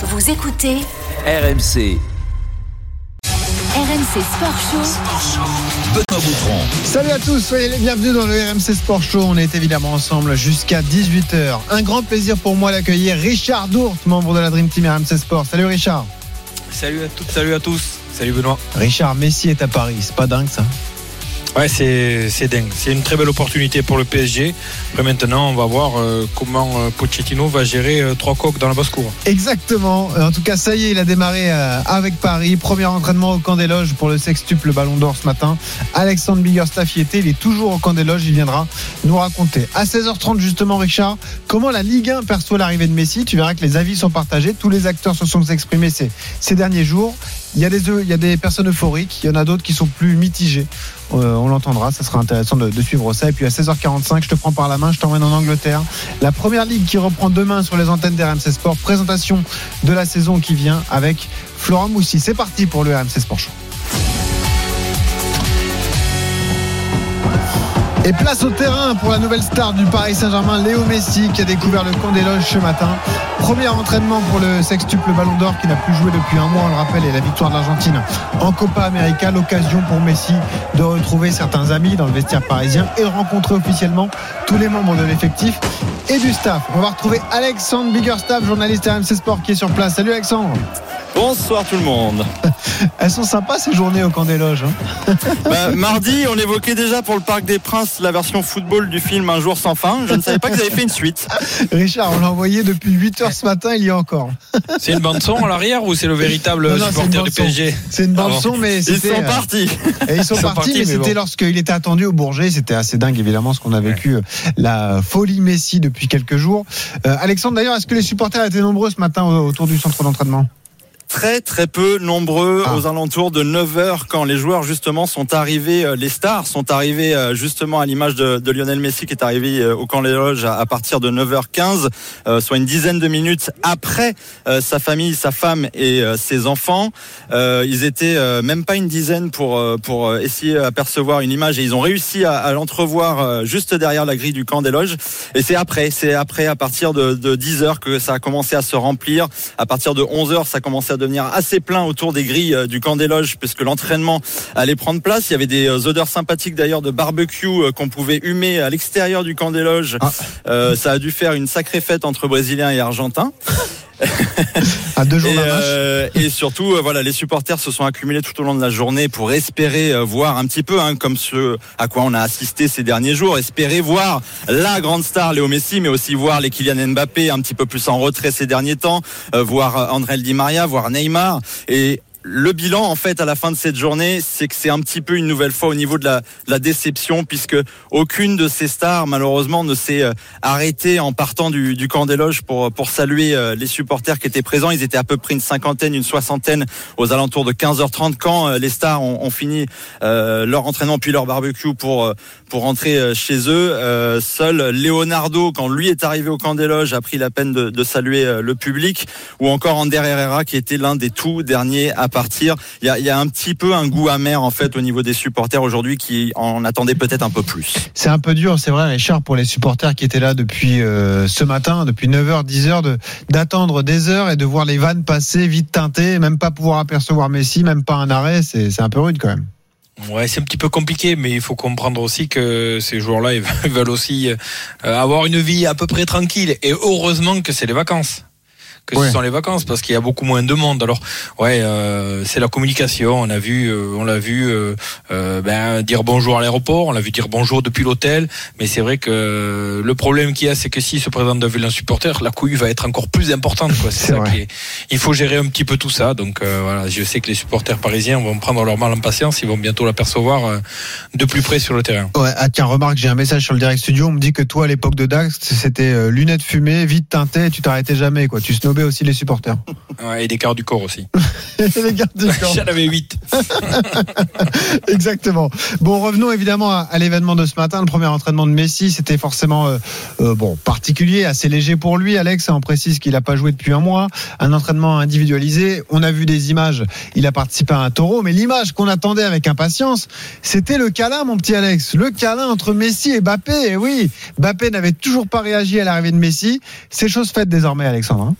Vous écoutez RMC. RMC Sport Show. Benoît Boutron. Salut à tous, soyez les bienvenus dans le RMC Sport Show. On est évidemment ensemble jusqu'à 18h. Un grand plaisir pour moi d'accueillir Richard Dourte, membre de la Dream Team RMC Sport. Salut Richard. Salut à toutes, salut à tous. Salut Benoît. Richard, Messi est à Paris, c'est pas dingue ça? Ouais, c'est dingue. C'est une très belle opportunité pour le PSG. Après maintenant, on va voir euh, comment euh, Pochettino va gérer euh, trois coques dans la basse-cour. Exactement. En tout cas, ça y est, il a démarré avec Paris. Premier entraînement au camp des loges pour le sextuple Ballon d'Or ce matin. Alexandre Biggerstaff y était. Il est toujours au camp des loges. Il viendra nous raconter. À 16h30, justement, Richard, comment la Ligue 1 perçoit l'arrivée de Messi? Tu verras que les avis sont partagés. Tous les acteurs se sont exprimés ces derniers jours. Il y, a des, il y a des personnes euphoriques. Il y en a d'autres qui sont plus mitigées. Euh, on l'entendra. Ça sera intéressant de, suivre ça. Et puis à 16h45, je te prends par la main. Je t'emmène en Angleterre. La première ligue qui reprend demain sur les antennes d'RMC Sport. Présentation de la saison qui vient avec Florent Moussi. C'est parti pour le RMC Sport Show. Et place au terrain pour la nouvelle star du Paris Saint-Germain, Léo Messi, qui a découvert le camp des loges ce matin. Premier entraînement pour le sextuple Ballon d'Or qui n'a plus joué depuis un mois, on le rappelle, et la victoire de l'Argentine en Copa América. L'occasion pour Messi de retrouver certains amis dans le vestiaire parisien et de rencontrer officiellement tous les membres de l'effectif et du staff. On va retrouver Alexandre Biggerstaff, journaliste RMC Sport, qui est sur place. Salut Alexandre. Bonsoir tout le monde. Elles sont sympas ces journées au camp des loges. hein. Bah, mardi, on évoquait déjà pour le Parc des Princes la version football du film Un jour sans fin. Je ne savais pas que vous avez fait une suite. Richard, on l'a envoyé depuis 8 heures ce matin, il y a encore. C'est une bande son à l'arrière ou c'est le véritable Non, non, supporter du. PSG C'est une bande son, mais Ils sont euh, partis. Et ils sont, Ils sont partis, partis, mais mais c'était bon. lorsqu'il était attendu au Bourget. C'était assez dingue, évidemment, ce qu'on a vécu. euh, La folie Messi depuis quelques jours. Euh, Alexandre, d'ailleurs, est-ce que les supporters étaient nombreux ce matin au- autour du centre d'entraînement? Très très peu nombreux Ah. aux alentours de 9h quand les joueurs justement sont arrivés, euh, les stars sont arrivés euh, justement à l'image de, de Lionel Messi qui est arrivé euh, au camp des loges à, à partir de 9h15, euh, soit une dizaine de minutes après euh, sa famille, sa femme et euh, ses enfants. Euh, ils étaient euh, même pas une dizaine pour, pour essayer d'apercevoir une image et ils ont réussi à, à l'entrevoir juste derrière la grille du camp des loges. Et c'est après, c'est après à partir de, de 10h que ça a commencé à se remplir. À partir de 11h, ça a commencé à devenir assez plein autour des grilles euh, du camp des loges puisque l'entraînement allait prendre place. Il y avait des euh, odeurs sympathiques d'ailleurs de barbecue euh, qu'on pouvait humer à l'extérieur du camp des loges. Ah. Euh, ça a dû faire une sacrée fête entre Brésiliens et Argentins. À deux jours Et, d'un match euh, et surtout, euh, voilà, les supporters se sont accumulés tout au long de la journée pour espérer euh, voir un petit peu, hein, comme ce à quoi on a assisté ces derniers jours, espérer voir la grande star Léo Messi, mais aussi voir les Kylian Mbappé un petit peu plus en retrait ces derniers temps, euh, voir André Di Maria, voir Neymar. Et le bilan, en fait, à la fin de cette journée, c'est que c'est un petit peu une nouvelle fois au niveau de la, de la déception, puisque aucune de ces stars, malheureusement, ne s'est euh, arrêtée en partant du, du camp des loges pour, pour saluer euh, les supporters qui étaient présents. Ils étaient à peu près une cinquantaine, une soixantaine aux alentours de 15h30 quand euh, les stars ont, ont fini leur entraînement puis leur barbecue pour, pour rentrer chez eux. Seul Leonardo, quand lui est arrivé au camp des loges, a pris la peine de, de saluer le public, ou encore Ander Herrera qui était l'un des tout derniers à partir. Il y a, il y a un petit peu un goût amer en fait au niveau des supporters aujourd'hui qui en attendaient peut-être un peu plus. C'est un peu dur, c'est vrai, Richard, pour les supporters qui étaient là depuis euh, ce matin, depuis 9h, 10h, de, d'attendre des heures et de voir les vannes passer vite teintées, même pas pouvoir apercevoir Messi, même pas un arrêt. C'est, c'est un peu rude quand même. Ouais, c'est un petit peu compliqué, mais il faut comprendre aussi que ces joueurs-là, ils veulent aussi euh, avoir une vie à peu près tranquille. Et heureusement que c'est les vacances. Que Ouais. ce sont les vacances, parce qu'il y a beaucoup moins de monde. Alors, ouais, euh, c'est la communication. On a vu, euh, on l'a vu euh, euh, ben, dire bonjour à l'aéroport, on l'a vu dire bonjour depuis l'hôtel. Mais c'est vrai que le problème qu'il y a, c'est que s'il se présente devant un supporter, la couille va être encore plus importante. Quoi. C'est ça qui est- Il faut gérer un petit peu tout ça. Donc euh, voilà, je sais que les supporters parisiens vont prendre leur mal en patience. Ils vont bientôt l'apercevoir euh, de plus près sur le terrain. Ouais, ah tiens, remarque, j'ai un message sur le direct studio. On me dit que toi, à l'époque de Dax, c'était lunettes fumées, vite teintées, tu t'arrêtais jamais, quoi. Tu snobais aussi les supporters. Ouais, et des quarts du corps aussi. les gardes du corps. J'en avais 8. Exactement. Bon, revenons évidemment à, à l'événement de ce matin. Le premier entraînement de Messi, c'était forcément euh, euh, bon particulier, assez léger pour lui. Alex, on précise qu'il n'a pas joué depuis un mois. Un entraînement individualisé. On a vu des images. Il a participé à un taureau, mais l'image qu'on attendait avec impatience, c'était le câlin, mon petit Alex. Le câlin entre Messi et Mbappé. Et oui, Mbappé n'avait toujours pas réagi à l'arrivée de Messi. C'est chose faite désormais, Alexandre. hein.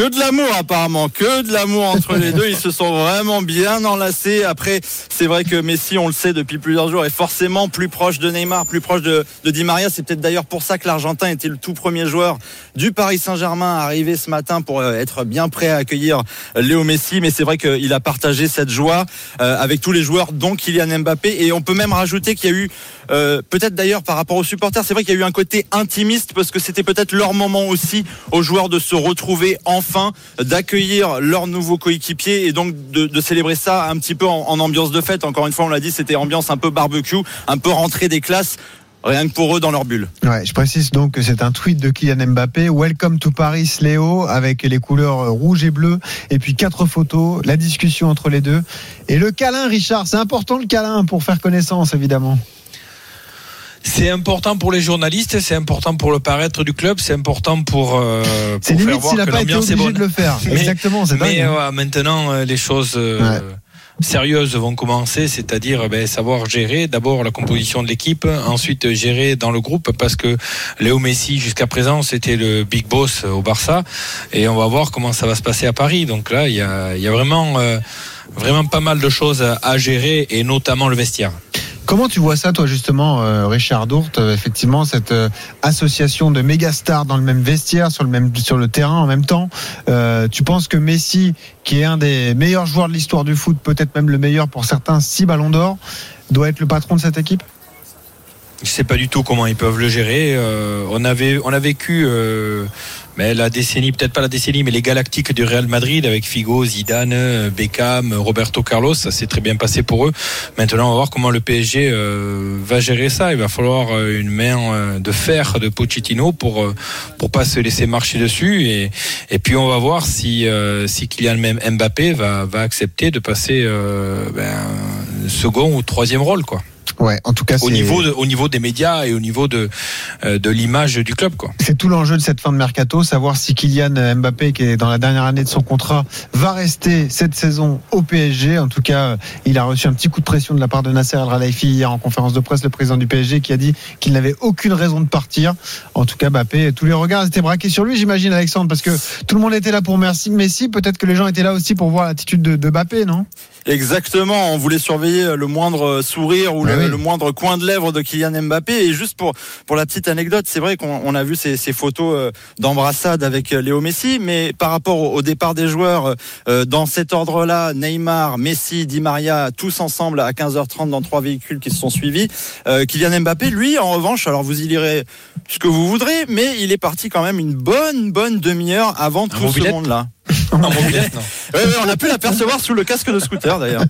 Que de l'amour apparemment, que de l'amour entre les deux. Ils se sont vraiment bien enlacés. Après, c'est vrai que Messi, on le sait depuis plusieurs jours, est forcément plus proche de Neymar, plus proche de, de Di Maria. C'est peut-être d'ailleurs pour ça que l'Argentin était le tout premier joueur du Paris Saint-Germain arrivé ce matin pour euh, être bien prêt à accueillir Léo Messi. Mais c'est vrai qu'il a partagé cette joie euh, avec tous les joueurs, dont Kylian Mbappé. Et on peut même rajouter qu'il y a eu, euh, peut-être d'ailleurs par rapport aux supporters, c'est vrai qu'il y a eu un côté intimiste parce que c'était peut-être leur moment aussi aux joueurs de se retrouver enfin, d'accueillir leur nouveau coéquipier et donc de, célébrer ça un petit peu en, en ambiance de fête. Encore une fois, on l'a dit, c'était ambiance un peu barbecue, un peu rentrée des classes rien que pour eux dans leur bulle. Ouais, je précise donc que c'est un tweet de Kylian Mbappé. Welcome to Paris, Léo, avec les couleurs rouge et bleu, et puis quatre photos, la discussion entre les deux. Et le câlin, Richard, c'est important le câlin pour faire connaissance, évidemment. C'est important pour les journalistes, c'est important pour le paraître du club, c'est important pour. Euh, c'est limite s'il n'a pas été obligé de le faire. Mais, Exactement, c'est Mais euh, maintenant, euh, les choses. Ouais sérieuses vont commencer, c'est-à-dire ben, savoir gérer d'abord la composition de l'équipe, ensuite gérer dans le groupe, parce que Léo Messi jusqu'à présent c'était le big boss au Barça, et on va voir comment ça va se passer à Paris. Donc là, il y a, y a, vraiment, euh, vraiment pas mal de choses à gérer, et notamment le vestiaire. Comment tu vois ça, toi, justement, euh, Richard Dourte, euh, effectivement, cette euh, association de méga stars dans le même vestiaire, sur le même terrain en même temps Tu penses que Messi, qui est un des meilleurs joueurs de l'histoire du foot, peut-être même le meilleur pour certains, six ballons d'or, doit être le patron de cette équipe? Je sais pas du tout comment ils peuvent le gérer. On a vécu mais la décennie, peut-être pas la décennie, mais les galactiques du Real Madrid avec Figo, Zidane, Beckham, Roberto Carlos, ça s'est très bien passé pour eux. Maintenant, on va voir comment le PSG euh, va gérer ça. Il va falloir une main de fer de Pochettino pour pour pas se laisser marcher dessus. Et, et puis on va voir si si Kylian Mbappé va va accepter de passer ben, second ou troisième rôle, quoi. Ouais, en tout cas, au niveau de, au niveau des médias et au niveau de euh, de l'image du club, quoi. C'est tout l'enjeu de cette fin de mercato, savoir si Kylian Mbappé, qui est dans la dernière année de son contrat, va rester cette saison au PSG. En tout cas, il a reçu un petit coup de pression de la part de Nasser El Khelaifi hier en conférence de presse, le président du PSG, qui a dit qu'il n'avait aucune raison de partir. En tout cas, Mbappé, tous les regards étaient braqués sur lui, j'imagine, Alexandre, parce que tout le monde était là pour Messi. Peut-être que les gens étaient là aussi pour voir l'attitude de, de Mbappé, non? Exactement, on voulait surveiller le moindre sourire ou le, oui. le moindre coin de lèvre de Kylian Mbappé. Et juste pour pour la petite anecdote, c'est vrai qu'on on a vu ces, ces photos euh, d'embrassade avec euh, Léo Messi, mais par rapport au, au départ des joueurs euh, dans cet ordre-là, Neymar, Messi, Di Maria, tous ensemble à 15h30 dans trois véhicules qui se sont suivis. Euh, Kylian Mbappé, lui, en revanche, alors vous y lirez ce que vous voudrez, mais il est parti quand même une bonne bonne demi-heure avant tout ce monde-là. Ouais, ouais, on a pu l'apercevoir sous le casque de scooter d'ailleurs.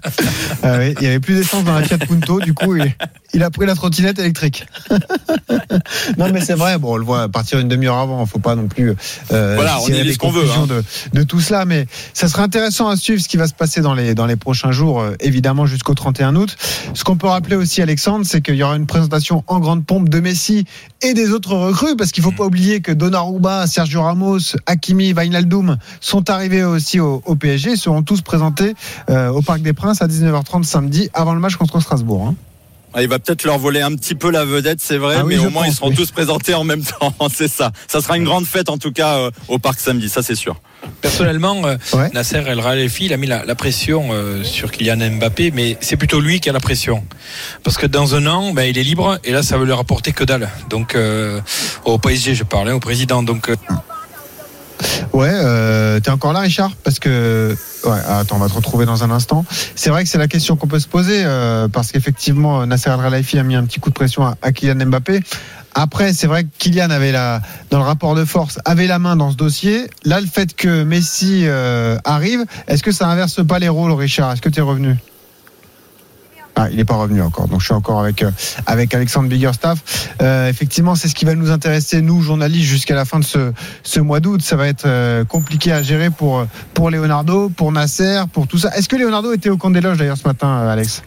Ah oui, il y avait plus d'essence dans la Fiat Punto, du coup, il, il a pris la trottinette électrique. non, mais c'est vrai, bon, on le voit partir une demi-heure avant, faut pas non plus. Euh, Voilà, on des ce qu'on veut, hein. De, de tout cela, mais ça sera intéressant à suivre ce qui va se passer dans les, dans les prochains jours, euh, évidemment, jusqu'au 31 août. Ce qu'on peut rappeler aussi, Alexandre, c'est qu'il y aura une présentation en grande pompe de Messi et des autres recrues, parce qu'il faut pas oublier que Donnarumma, Sergio Ramos, Hakimi, Wijnaldum sont arrivés aussi au, au PSG, seront tous présentés euh, au Parc des Princes à 19h30 samedi, avant le match contre Strasbourg. hein. Ah, Il va peut-être leur voler un petit peu la vedette, c'est vrai, Ah oui, mais au moins ils seront oui. tous présentés en même temps. c'est ça. Ça sera une grande fête en tout cas euh, au parc samedi, ça c'est sûr. Personnellement, euh, Ouais. Nasser El Khelaifi, il a mis la, la pression euh, sur Kylian Mbappé, mais c'est plutôt lui qui a la pression. Parce que dans un an, ben, il est libre et là, ça va lui rapporter que dalle. Donc, euh, au PSG, je parlais, au président. Donc, euh, Ouais, euh, t'es encore là, Richard? Parce que. Ouais, attends, on va te retrouver dans un instant. C'est vrai que c'est la question qu'on peut se poser, euh, parce qu'effectivement, Nasser Al Khelaifi a mis un petit coup de pression à, Kylian Mbappé. Après, c'est vrai que Kylian avait la, dans le rapport de force, avait la main dans ce dossier. Là, le fait que Messi euh, arrive, est-ce que ça inverse pas les rôles, Richard? Est-ce que tu es revenu? Ah, il n'est pas revenu encore. Donc je suis encore avec euh, avec Alexandre Biggerstaff. Euh, effectivement, c'est ce qui va nous intéresser nous journalistes jusqu'à la fin de ce ce mois d'août. Ça va être euh, compliqué à gérer pour pour Leonardo, pour Nasser, pour tout ça. Est-ce que Leonardo était au camp des loges d'ailleurs ce matin, Alex?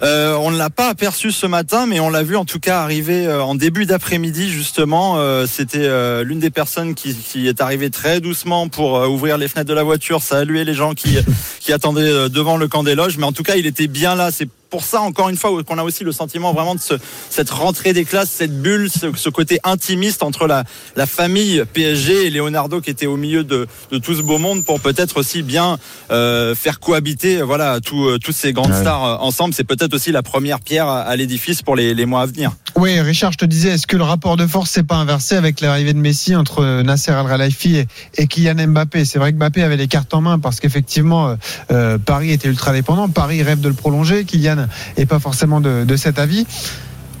On ne l'a pas aperçu ce matin, mais on l'a vu en tout cas arriver en début d'après-midi justement. C'était l'une des personnes qui, est arrivée très doucement pour ouvrir les fenêtres de la voiture, saluer les gens qui qui attendaient devant le camp des loges. Mais en tout cas, il était bien là. C'est pour ça, encore une fois, qu'on a aussi le sentiment vraiment de ce, cette rentrée des classes, cette bulle, ce, ce côté intimiste entre la, la famille PSG et Leonardo qui était au milieu de, de tout ce beau monde pour peut-être aussi bien euh, faire cohabiter voilà tous tous ces grandes Ouais. stars euh, ensemble. C'est peut-être aussi la première pierre à, à l'édifice pour les, les mois à venir. Oui, Richard, je te disais, est-ce que le rapport de force s'est pas inversé avec l'arrivée de Messi entre Nasser Al Khelaifi et, et Kylian Mbappé? C'est vrai que Mbappé avait les cartes en main parce qu'effectivement, euh, euh, Paris était ultra dépendant. Paris rêve de le prolonger. Kylian est pas forcément de, cet avis.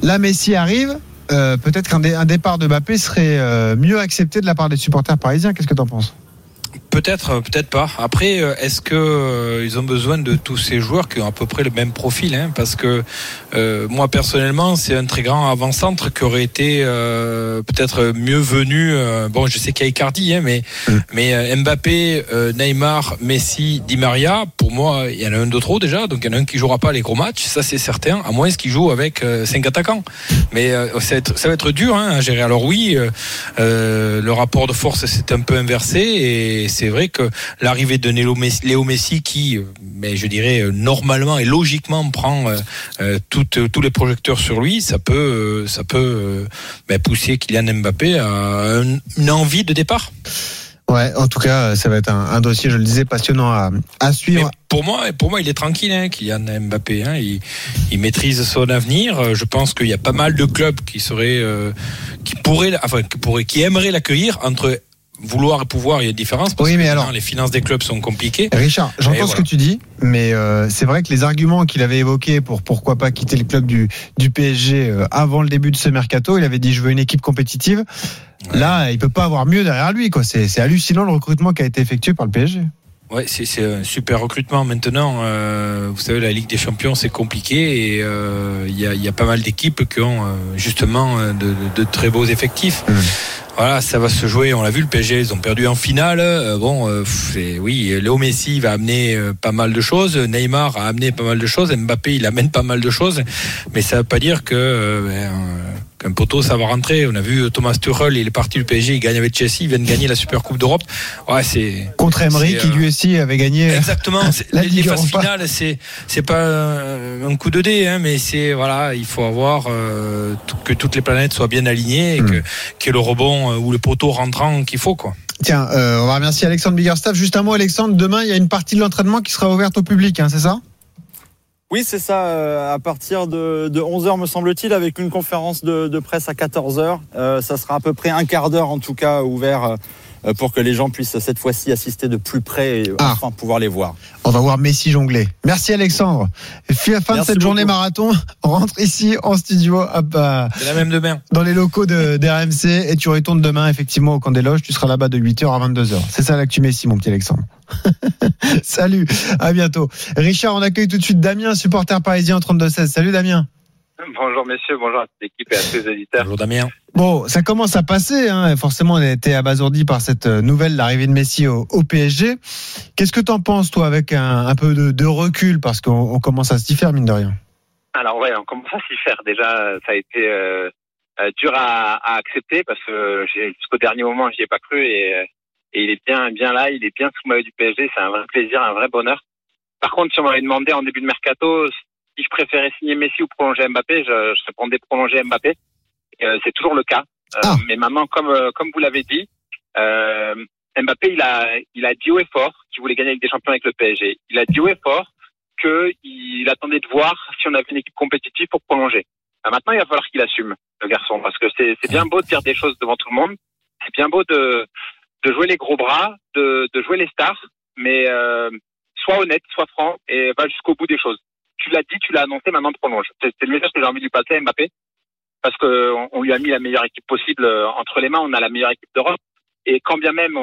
Là, Messi arrive. Euh, Peut-être qu'un dé- un départ de Mbappé serait euh, mieux accepté de la part des supporters parisiens. Qu'est-ce que tu en penses? Peut-être, euh, peut-être pas. Après, euh, est-ce que euh, ils ont besoin de tous ces joueurs qui ont à peu près le même profil hein Parce que euh, moi personnellement, c'est un très grand avant-centre qui aurait été euh, peut-être mieux venu. euh, bon, je sais qu'il y a Icardi, hein, mais Mm. mais Mbappé, Neymar, Messi, Di Maria, pour moi, il y en a un de trop déjà. Donc il y en a un qui jouera pas les gros matchs, ça c'est certain. À moins qu'il joue avec cinq attaquants. Mais euh, ça, va être, ça va être dur hein, à gérer. Alors oui, le rapport de force s'est un peu inversé et c'est vrai que l'arrivée de Léo Messi qui, euh, mais je dirais euh, normalement et logiquement prend euh, toutes- tous les projecteurs sur lui, ça peut, ça peut ben, pousser Kylian Mbappé à un- une envie de départ. Ouais, en tout cas, ça va être un, un dossier, je le disais, passionnant à, à Mais suivre. pour moi, pour moi, il est tranquille, hein, Kylian Mbappé. Hein, il, il maîtrise son avenir. Je pense qu'il y a pas mal de clubs qui seraient, euh, qui pourraient, enfin, qui pourraient, qui aimeraient l'accueillir entre vouloir et pouvoir. Il y a une différence. Parce Oui, mais alors- les finances des clubs sont compliquées. Richard, j'entends ce que tu dis, mais euh, c'est vrai que les arguments qu'il avait évoqués pour pourquoi pas quitter le club du, du PSG euh, avant le début de ce mercato, il avait dit je veux une équipe compétitive. Là, il peut pas avoir mieux derrière lui. quoi. C'est c'est hallucinant le recrutement qui a été effectué par le PSG. Ouais, c'est c'est un super recrutement maintenant. euh, vous savez, la Ligue des Champions, c'est compliqué et euh, il y, a, il y a pas mal d'équipes qui ont euh, justement euh, de, de- de très beaux effectifs. Mm. Voilà, ça va se jouer. On l'a vu, le PSG, ils ont perdu en finale. Bon, euh, oui, Léo Messi va amener pas mal de choses. Neymar a amené pas mal de choses. Mbappé, il amène pas mal de choses. Mais ça veut pas dire que ben, qu'un poteau, ça va rentrer. On a vu Thomas Tuchel, il est parti du PSG, il gagne avec Chelsea, il vient de gagner la Super Coupe d'Europe. Ouais, c'est Contre Emery, qui euh, lui aussi avait gagné. Exactement. C'est- La les, les phases finales, c'est c'est pas euh, un coup de dé, hein, mais c'est voilà, il faut avoir euh, que toutes les planètes soient bien alignées et Hmm. que qu'il y ait le rebond euh, ou le poteau rentrant qu'il faut quoi. Tiens, euh, on va remercier Alexandre Biggerstaff. Juste un mot, Alexandre. Demain, il y a une partie de l'entraînement qui sera ouverte au public, hein, c'est ça? Oui, c'est ça, euh, à partir de, de 11h me semble-t-il, avec une conférence de, presse à 14h. Euh, ça sera à peu près un quart d'heure en tout cas ouvert euh, pour que les gens puissent cette fois-ci assister de plus près et Ah. enfin pouvoir les voir. On va voir Messi jongler. Merci Alexandre. Fin fin de cette journée marathon. On rentre ici en studio à, la même demain. dans les locaux de, d'RMC et tu retournes demain effectivement au camp des loges. Tu seras là-bas de 8h à 22h. C'est ça l'actu Messi, mon petit Alexandre. Salut, à bientôt. Richard, on accueille tout de suite Damien, supporter parisien 32-16. Salut Damien. Bonjour messieurs, bonjour à toute l'équipe et à tous les auditeurs. Bonjour Damien. Bon, ça commence à passer. Hein. Forcément, on a été abasourdi par cette euh, nouvelle, l'arrivée de Messi au, PSG. Qu'est-ce que t'en penses, toi, avec un, peu de, recul, parce qu'on on commence à s'y faire, mine de rien. Alors ouais, on commence à s'y faire. Déjà, ça a été euh, euh, dur à, accepter parce que jusqu'au dernier moment, j'y ai pas cru et, il est bien, bien là, il est bien sous maillot du PSG. C'est un vrai plaisir, un vrai bonheur. Par contre, si on m'avait demandé en début de mercato si je préférais signer Messi ou prolonger Mbappé, je, je répondais prolonger Mbappé. Euh, c'est toujours le cas. Euh, Ah. Mais maintenant, comme euh, comme vous l'avez dit, euh, Mbappé, il a il a dit haut et fort qu'il voulait gagner avec des champions avec le PSG. Il a dit haut et fort qu'il attendait de voir si on avait une équipe compétitive pour prolonger. Ah, maintenant, il va falloir qu'il assume, le garçon, parce que c'est c'est bien beau de dire des choses devant tout le monde, c'est bien beau de, de jouer les gros bras, de, de jouer les stars, mais euh, sois honnête, sois franc et va jusqu'au bout des choses. Tu l'as dit, tu l'as annoncé, maintenant prolonge. C'est c'est le message que j'ai envie de lui passer à Mbappé, parce que on, lui a mis la meilleure équipe possible euh, entre les mains, on a la meilleure équipe d'Europe, et quand bien même,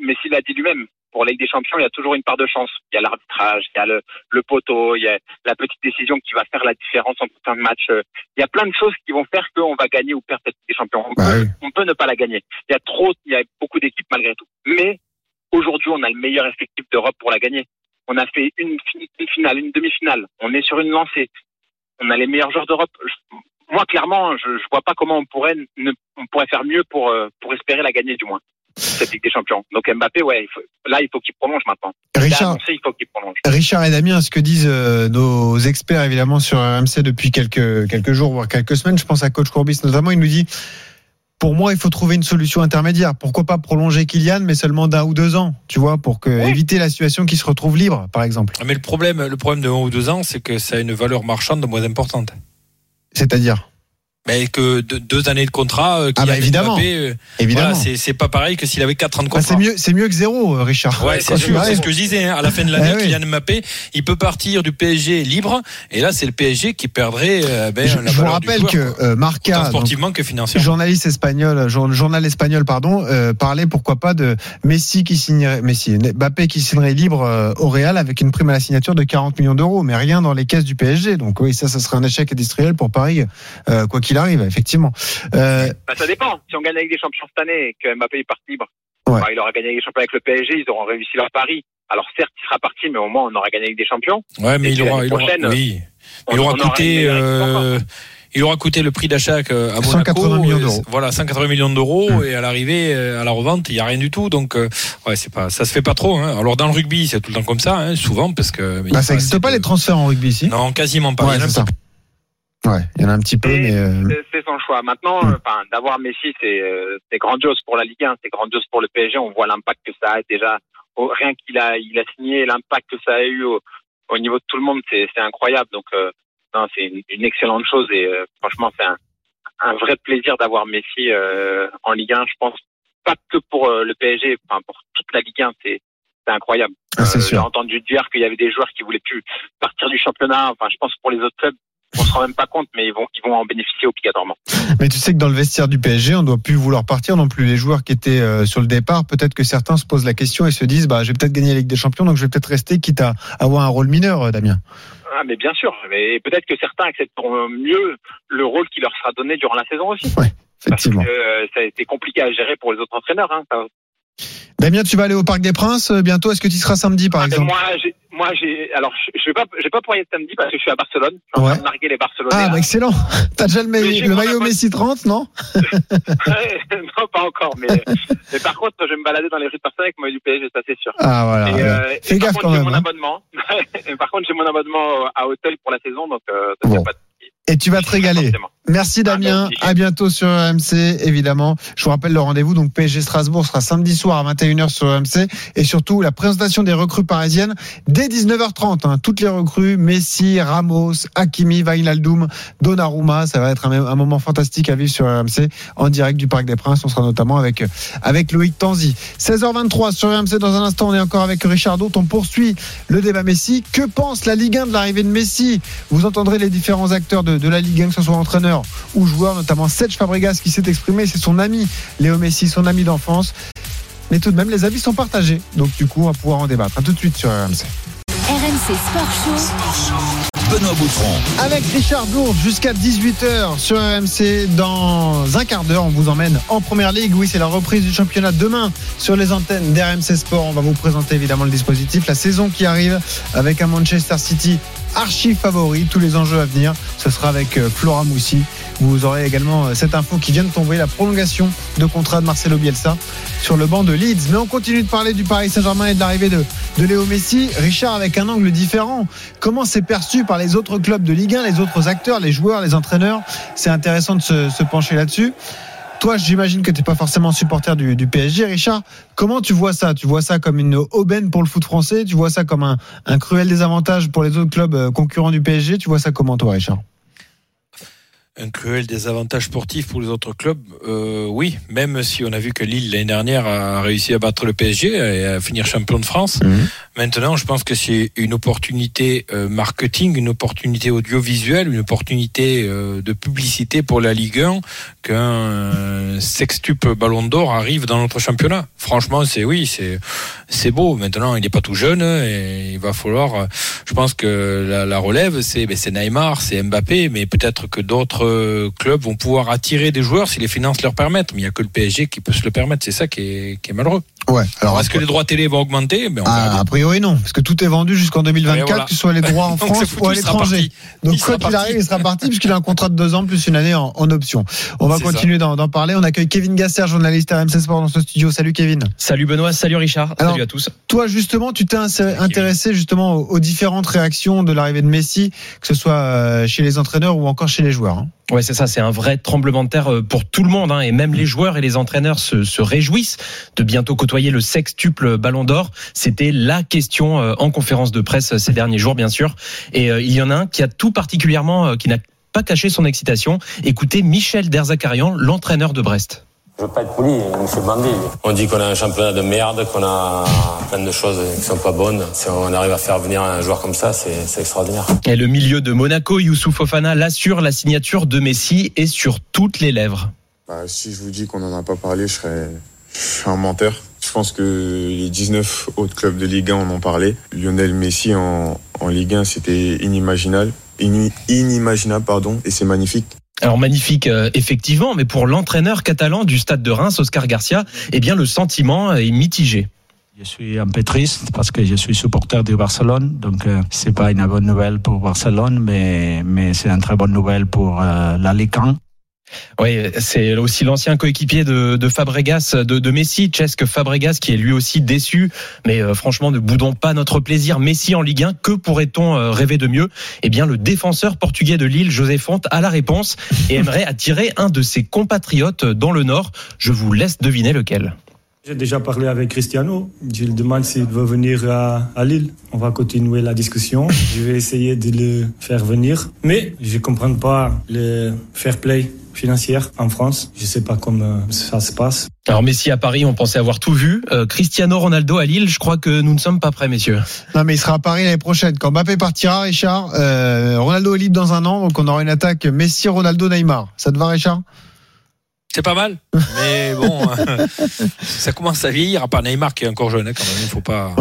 Messi l'a dit lui-même, pour la Ligue des Champions, il y a toujours une part de chance. Il y a l'arbitrage, il y a le, le poteau, il y a la petite décision qui va faire la différence en fin de match. Il y a plein de choses qui vont faire qu'on va gagner ou perdre cette Ligue des Champions. On, Bah peut, oui. on peut ne pas la gagner. Il y a trop, il y a beaucoup d'équipes malgré tout. Mais aujourd'hui, on a le meilleur effectif d'Europe pour la gagner. On a fait une, une finale, une demi-finale. On est sur une lancée. On a les meilleurs joueurs d'Europe. Moi, clairement, je, je vois pas comment on pourrait, ne, on pourrait faire mieux pour, euh, pour espérer la gagner, du moins. cette Ligue des Champions. Donc Mbappé, ouais, il faut- là, il faut qu'il prolonge maintenant. Richard, annoncé, il faut qu'il prolonge. Richard et Damien, ce que disent euh, nos experts évidemment sur RMC depuis quelques quelques jours voire quelques semaines, je pense à coach Courbis notamment, il nous dit pour moi, il faut trouver une solution intermédiaire. Pourquoi pas prolonger Kylian, mais seulement d'un ou deux ans, tu vois, pour que, Oui. éviter la situation qui se retrouve libre, par exemple. Mais le problème, le problème de un ou deux ans, c'est que ça a une valeur marchande moins importante. C'est-à-dire, Mais que de- deux années de contrat, euh, Ah bah, évidemment. Euh, évidemment. voilà, c'est pas pareil que s'il avait quatre ans de Bah, contrat. c'est mieux, c'est mieux que zéro, euh, Richard. Ouais, c'est ce que je disais. hein. À la fin de l'année, Eh oui. Kylian Mbappé, il peut partir du PSG libre, et là, c'est le PSG qui perdrait euh, ben, je, la je vous rappelle joueur, que euh, Marca, donc, sportivement que financièrement. journaliste espagnol, jour- journal espagnol, pardon, parlait pourquoi pas de Messi qui signerait, Messi, Mbappé qui signerait libre au Real avec une prime à la signature de 40 millions d'euros, mais rien dans les caisses du PSG. Donc oui, ça, ça serait un échec industriel pour Paris, quoi qu'il arrive, effectivement. Euh, Bah, ça dépend. Si on gagne avec des champions cette année et que Mbappé il part libre, Ouais. bah, il aura gagné avec des champions avec le PSG, ils auront réussi leur pari. Alors certes, il sera parti, mais au moins on aura gagné avec des champions. Ouais, mais Et il aura, il aura, oui. Il coûté, euh, il aura coûté le prix d'achat euh, à Monaco. 180 millions d'euros. Voilà, 180 millions d'euros et à l'arrivée, à la revente, il y a rien du tout. Donc, ouais, c'est pas, ça se fait pas trop. Hein. Alors dans le rugby, c'est tout le temps comme ça, hein, souvent parce que. bah, ça n'existe pas de- les transferts en rugby ici. Non, quasiment pas. Ouais, Ouais, il y en a un petit peu, mais euh, C'est- son choix. Maintenant, Mm. euh, enfin, d'avoir Messi, c'est euh, c'est grandiose pour la Ligue 1, c'est grandiose pour le PSG. On voit l'impact que ça a déjà. rien qu'il a, il a signé, l'impact que ça a eu au, au niveau de tout le monde, c'est c'est incroyable. Donc, euh, non, c'est une, une excellente chose et euh, franchement, c'est un, un vrai plaisir d'avoir Messi euh, en Ligue 1. Je pense pas que pour euh, le PSG, enfin pour toute la Ligue 1, c'est c'est incroyable. ah, Euh, J'ai entendu dire qu'il y avait des joueurs qui voulaient plus partir du championnat. Enfin, je pense pour les autres clubs, on se rend même pas compte, mais ils vont, ils vont en bénéficier obligatoirement. Mais tu sais que dans le vestiaire du PSG, on doit plus vouloir partir non plus. Les joueurs qui étaient euh, sur le départ, peut-être que certains se posent la question et se disent, bah, j'ai peut-être gagné la Ligue des Champions, donc je vais peut-être rester, quitte à avoir un rôle mineur, euh, Damien. Ah, mais bien sûr. Mais peut-être que certains accepteront mieux le rôle qui leur sera donné durant la saison aussi. Parce Effectivement. que euh, ça a été compliqué à gérer pour les autres entraîneurs. Hein. Damien, tu vas aller au Parc des Princes euh, bientôt. Est-ce que tu seras samedi, par Ah, exemple moi, j'ai, moi, j'ai, alors, je, vais pas, je vais pas pouvoir y être samedi parce que je suis à Barcelone. Je suis en Ouais. train de narguer les Barcelonais. Ah, bah, excellent. T'as déjà le, Mais maillot. Messi 30, non non, pas encore. Mais, mais par contre, je vais me balader dans les rues de Barcelone avec mon maillot du PSG, ça c'est sûr. Ah, voilà. Et, euh, et Fais par gaffe contre, quand même. mon hein. abonnement. et par contre, j'ai mon abonnement à hôtel pour la saison, donc euh, ça Bon. pas de. Et tu vas te régaler. Forcément. Merci Damien, merci. à bientôt sur RMC évidemment. Je vous rappelle le rendez-vous donc PSG Strasbourg sera samedi soir à 21h sur RMC et surtout la présentation des recrues parisiennes dès 19h30 hein. toutes les recrues Messi, Ramos, Hakimi, Wijnaldum, Donnarumma, ça va être un, un moment fantastique à vivre sur RMC en direct du Parc des Princes, on sera notamment avec avec Loïc Tanzi. 16h23 sur RMC dans un instant on est encore avec Richard Dont, on poursuit le débat Messi. Que pense la Ligue 1 de l'arrivée de Messi? Vous entendrez les différents acteurs de, de la Ligue 1 que ce soit entraîneur ou joueur, notamment Serge Fabregas qui s'est exprimé, c'est son ami Léo Messi, son ami d'enfance. Mais tout de même, les avis sont partagés. Donc du coup, on va pouvoir en débattre. À tout de suite sur RMC. RMC Sport Show. Benoît Boutron. Avec Richard Dourge jusqu'à 18h sur RMC. Dans un quart d'heure, on vous emmène en première ligue. Oui, c'est la reprise du championnat demain sur les antennes d'RMC Sport. On va vous présenter évidemment le dispositif, la saison qui arrive avec un Manchester City archi favori. Tous les enjeux à venir, ce sera avec euh, Flora Moussi. Vous aurez également euh, cette info qui vient de tomber, la prolongation de contrat de Marcelo Bielsa sur le banc de Leeds. Mais on continue de parler du Paris Saint-Germain et de l'arrivée de, de Léo Messi. Richard, avec un angle différent, comment c'est perçu par les autres clubs de Ligue 1, les autres acteurs, les joueurs, les entraîneurs. C'est intéressant de se, pencher là-dessus. Toi, j'imagine que tu n'es pas forcément supporter du, du, PSG, Richard. Comment tu vois ça? Tu vois ça comme une aubaine pour le foot français? Tu vois ça comme un, un cruel désavantage pour les autres clubs euh, concurrents du PSG Tu vois ça comment, toi, Richard? Un cruel désavantage sportif pour les autres clubs, euh, oui, même si on a vu que Lille l'année dernière a réussi à battre le PSG et à finir champion de France. Mhm. Maintenant, je pense que c'est une opportunité euh, marketing, une opportunité audiovisuelle, une opportunité euh, de publicité pour la Ligue 1 qu'un sextuple Ballon d'Or arrive dans notre championnat. Franchement, c'est oui, c'est c'est beau. Maintenant, il n'est pas tout jeune et il va falloir. Je pense que la, la relève, c'est ben, c'est Neymar, c'est Mbappé, mais peut-être que d'autres euh, clubs vont pouvoir attirer des joueurs si les finances leur permettent. Mais il n'y a que le PSG qui peut se le permettre. C'est ça qui est, qui est malheureux. Ouais. Alors, Alors, est-ce que les droits télé vont augmenter? Ben, Ah, a priori non, parce que tout est vendu jusqu'en 2024, Ouais, voilà. que ce soit les droits en France foutu, ou à l'étranger. Donc Il quoi qu'il arrive, il sera parti puisqu'il a un contrat de deux ans plus une année en, en option. On va continuer d'en parler. On accueille Kevin Gasser, journaliste RMC Sport dans ce studio. Salut Kevin. Salut Benoît, salut Richard, Alors- salut à tous. Toi justement, tu t'es intéressé justement aux, différentes réactions de l'arrivée de Messi, que ce soit euh, chez les entraîneurs ou encore chez les joueurs. hein. Ouais, c'est ça, c'est un vrai tremblement de terre euh, pour tout le monde, hein, et même les joueurs et les entraîneurs se, se réjouissent de bientôt côtoyer le sextuple Ballon d'Or. C'était la question euh, en conférence de presse ces derniers jours, bien sûr. Et il y en a un qui a tout particulièrement, qui n'a pas caché son excitation. Écoutez Michel Derzakarian, l'entraîneur de Brest. Je veux pas être poli, bander. lui. On dit qu'on a un championnat de merde, qu'on a plein de choses qui sont pas bonnes. Si on arrive à faire venir un joueur comme ça, c'est extraordinaire. Et le milieu de Monaco, Youssouf Fofana, l'assure, la signature de Messi est sur toutes les lèvres. Bah, si je vous dis qu'on n'en a pas parlé, je serais, je un menteur. Je pense que les 19 autres clubs de Ligue 1 en ont parlé. Lionel Messi en, en Ligue 1, c'était inimaginable. Ini- inimaginable, pardon, et c'est magnifique. Alors magnifique, euh, effectivement, mais pour l'entraîneur catalan du stade de Reims, Oscar Garcia, eh bien le sentiment est mitigé. Je suis un peu triste parce que je suis supporter de Barcelone, donc euh, c'est pas une bonne nouvelle pour Barcelone, mais mais c'est une très bonne nouvelle pour euh, la Ligue 1. Oui, c'est aussi l'ancien coéquipier de, Fabregas, de, de Messi, Cesc Fabregas, qui est lui aussi déçu. Mais euh, franchement, ne boudons pas notre plaisir. Messi en Ligue 1, que pourrait-on euh, rêver de mieux? Eh bien, le défenseur portugais de Lille, José Fonte, a la réponse et aimerait attirer un de ses compatriotes dans le Nord. Je vous laisse deviner lequel. J'ai déjà parlé avec Cristiano. Je lui demande s'il veut venir à, à Lille. On va continuer la discussion. Je vais essayer de le faire venir. Mais je ne comprends pas le fair play financier en France. Je ne sais pas comment ça se passe. Alors Messi à Paris, on pensait avoir tout vu. Euh, Cristiano Ronaldo à Lille, je crois que nous ne sommes pas prêts, messieurs. Non mais il sera à Paris l'année prochaine. Quand Mbappé partira, Richard, euh, Ronaldo est libre dans un an, donc on aura une attaque Messi, Ronaldo, Neymar. Ça te va, Richard? C'est pas mal, mais bon, ça commence à vieillir. À part Neymar qui est encore jeune, hein, quand même. Il faut pas.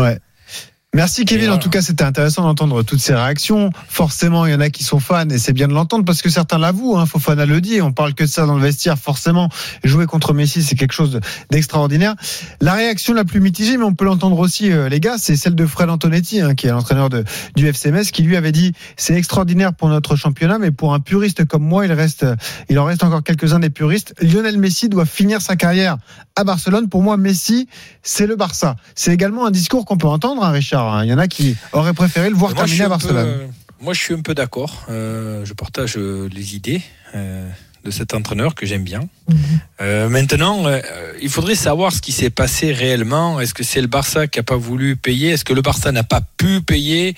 Merci Kevin. En tout cas, c'était intéressant d'entendre toutes ces réactions. Forcément, il y en a qui sont fans et c'est bien de l'entendre parce que certains l'avouent. Hein, Fofana le dit. On parle que de ça dans le vestiaire. Forcément, jouer contre Messi, c'est quelque chose d'extraordinaire. La réaction la plus mitigée, mais on peut l'entendre aussi, euh, les gars, c'est celle de Fred Antonetti, hein, qui est l'entraîneur du FCMS, qui lui avait dit c'est extraordinaire pour notre championnat, mais pour un puriste comme moi, il reste, il en reste encore quelques-uns des puristes. Lionel Messi doit finir sa carrière à Barcelone. Pour moi, Messi, c'est le Barça. C'est également un discours qu'on peut entendre, hein, Richard. Hein. Il y en a qui auraient préféré le voir Moi, terminer à peu, Barcelone. euh, moi, je suis un peu d'accord. Euh, je partage euh, les idées euh, de cet entraîneur que j'aime bien. Mhm. Euh, maintenant, euh, il faudrait savoir ce qui s'est passé réellement. Est-ce que c'est le Barça qui a pas voulu payer? Est-ce que le Barça n'a pas pu payer?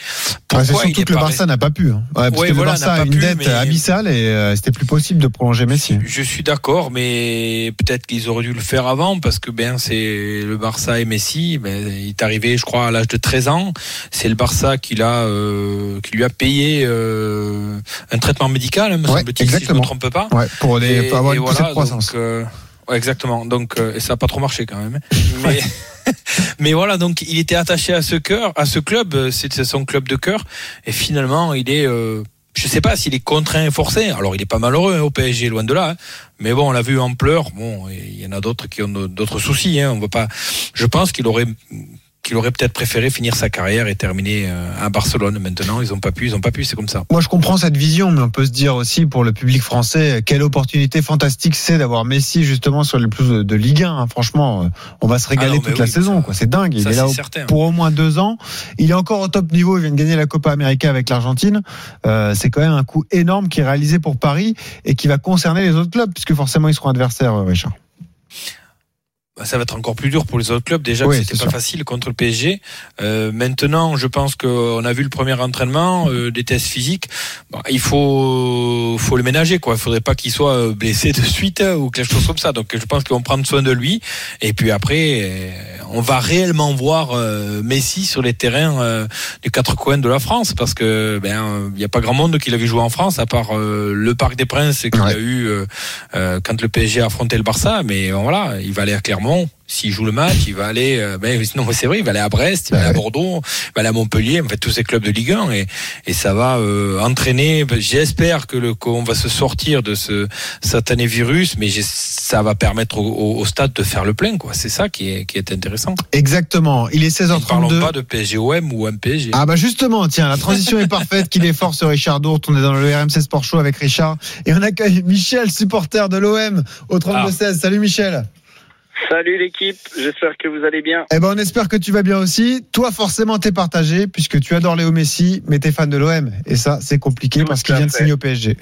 Ah, c'est Pourquoi il surtout que le Barça n'a pas pu. hein. Ouais, parce Ouais, que voilà, le Barça n'a a une pu, dette mais- abyssale et euh, c'était plus possible de prolonger Messi. Je suis d'accord, mais peut-être qu'ils auraient dû le faire avant parce que ben c'est le Barça et Messi. Ben, il est arrivé, je crois, à l'âge de 13 ans. C'est le Barça qui l'a, euh, qui lui a payé euh, un traitement médical, hein, me Ouais, semble-t-il, si je exactement. me trompe pas. Pour, les, Et- pour avoir une voilà, de croissance. donc, euh, ouais, exactement. Donc, euh, et ça n'a pas trop marché quand même. Mais, mais voilà, donc il était attaché à ce cœur, à ce club. euh, C'est son club de cœur. Et finalement, il est. Euh, je sais pas s'il est contraint et forcé. Alors, il est pas malheureux hein, au PSG, loin de là. hein. Mais bon, on l'a vu en pleurs. Bon, il y en a d'autres qui ont d'autres soucis. Hein. On va pas. Je pense qu'il aurait qu'il aurait peut-être préféré finir sa carrière et terminer euh, à Barcelone. Maintenant, ils ont pas pu. Ils ont pas pu. C'est comme ça. Moi, je comprends cette vision, mais on peut se dire aussi pour le public français, quelle opportunité fantastique c'est d'avoir Messi justement sur les plus de, Ligue 1. hein. Franchement, euh, on va se régaler Ah non, mais toute la saison. C'est dingue. Il ça, est là c'est au- certain. pour au moins deux ans. Il est encore au top niveau. Il vient de gagner la Copa América avec l'Argentine. Euh, c'est quand même un coup énorme qui est réalisé pour Paris et qui va concerner les autres clubs, puisque forcément ils seront adversaires, euh, Richard. Bah, ça va être encore plus dur pour les autres clubs. Déjà Oui, c'était pas sûr. facile contre le PSG. Euh, maintenant, je pense qu'on a vu le premier entraînement, euh, des tests physiques. Bon, il faut, faut le ménager, quoi. Il faudrait pas qu'il soit euh, blessé de suite hein, ou quelque chose comme ça. Donc, je pense qu'ils vont prendre soin de lui. Et puis après, euh, on va réellement voir euh, Messi sur les terrains euh, des quatre coins de la France, parce que ben, il n'y a pas grand monde qui l'a vu jouer en France, à part euh, le Parc des Princes qu'il Ouais. a eu euh, euh, quand le PSG a affronté le Barça. Mais euh, voilà, il va aller à Clermont. s'il joue le match, il va aller. euh, ben, non, mais c'est vrai, il va aller à Brest, il va aller à Bordeaux, il va aller à Montpellier, en fait tous ces clubs de Ligue 1 et, et ça va euh, entraîner. ben, J'espère que le qu'on va se sortir de ce satané virus, mais j'ai- ça va permettre au, au- au stade de faire le plein, quoi. C'est ça qui est qui est intéressant. Exactement. Il est Ne parlons 16h32. pas de PSGOM ou MPG. Ah bah justement, tiens, la transition est parfaite, qu'il est fort ce Richard Dourte, on est dans le RMC Sport Show avec Richard et on accueille Michel, supporter de l'OM au 32-16. Salut Michel. Salut l'équipe, j'espère que vous allez bien. Eh ben on espère que tu vas bien aussi. Toi forcément t'es partagé puisque tu adores Léo Messi, mais t'es fan de l'OM et ça c'est compliqué parce qu'il vient de signer au PSG.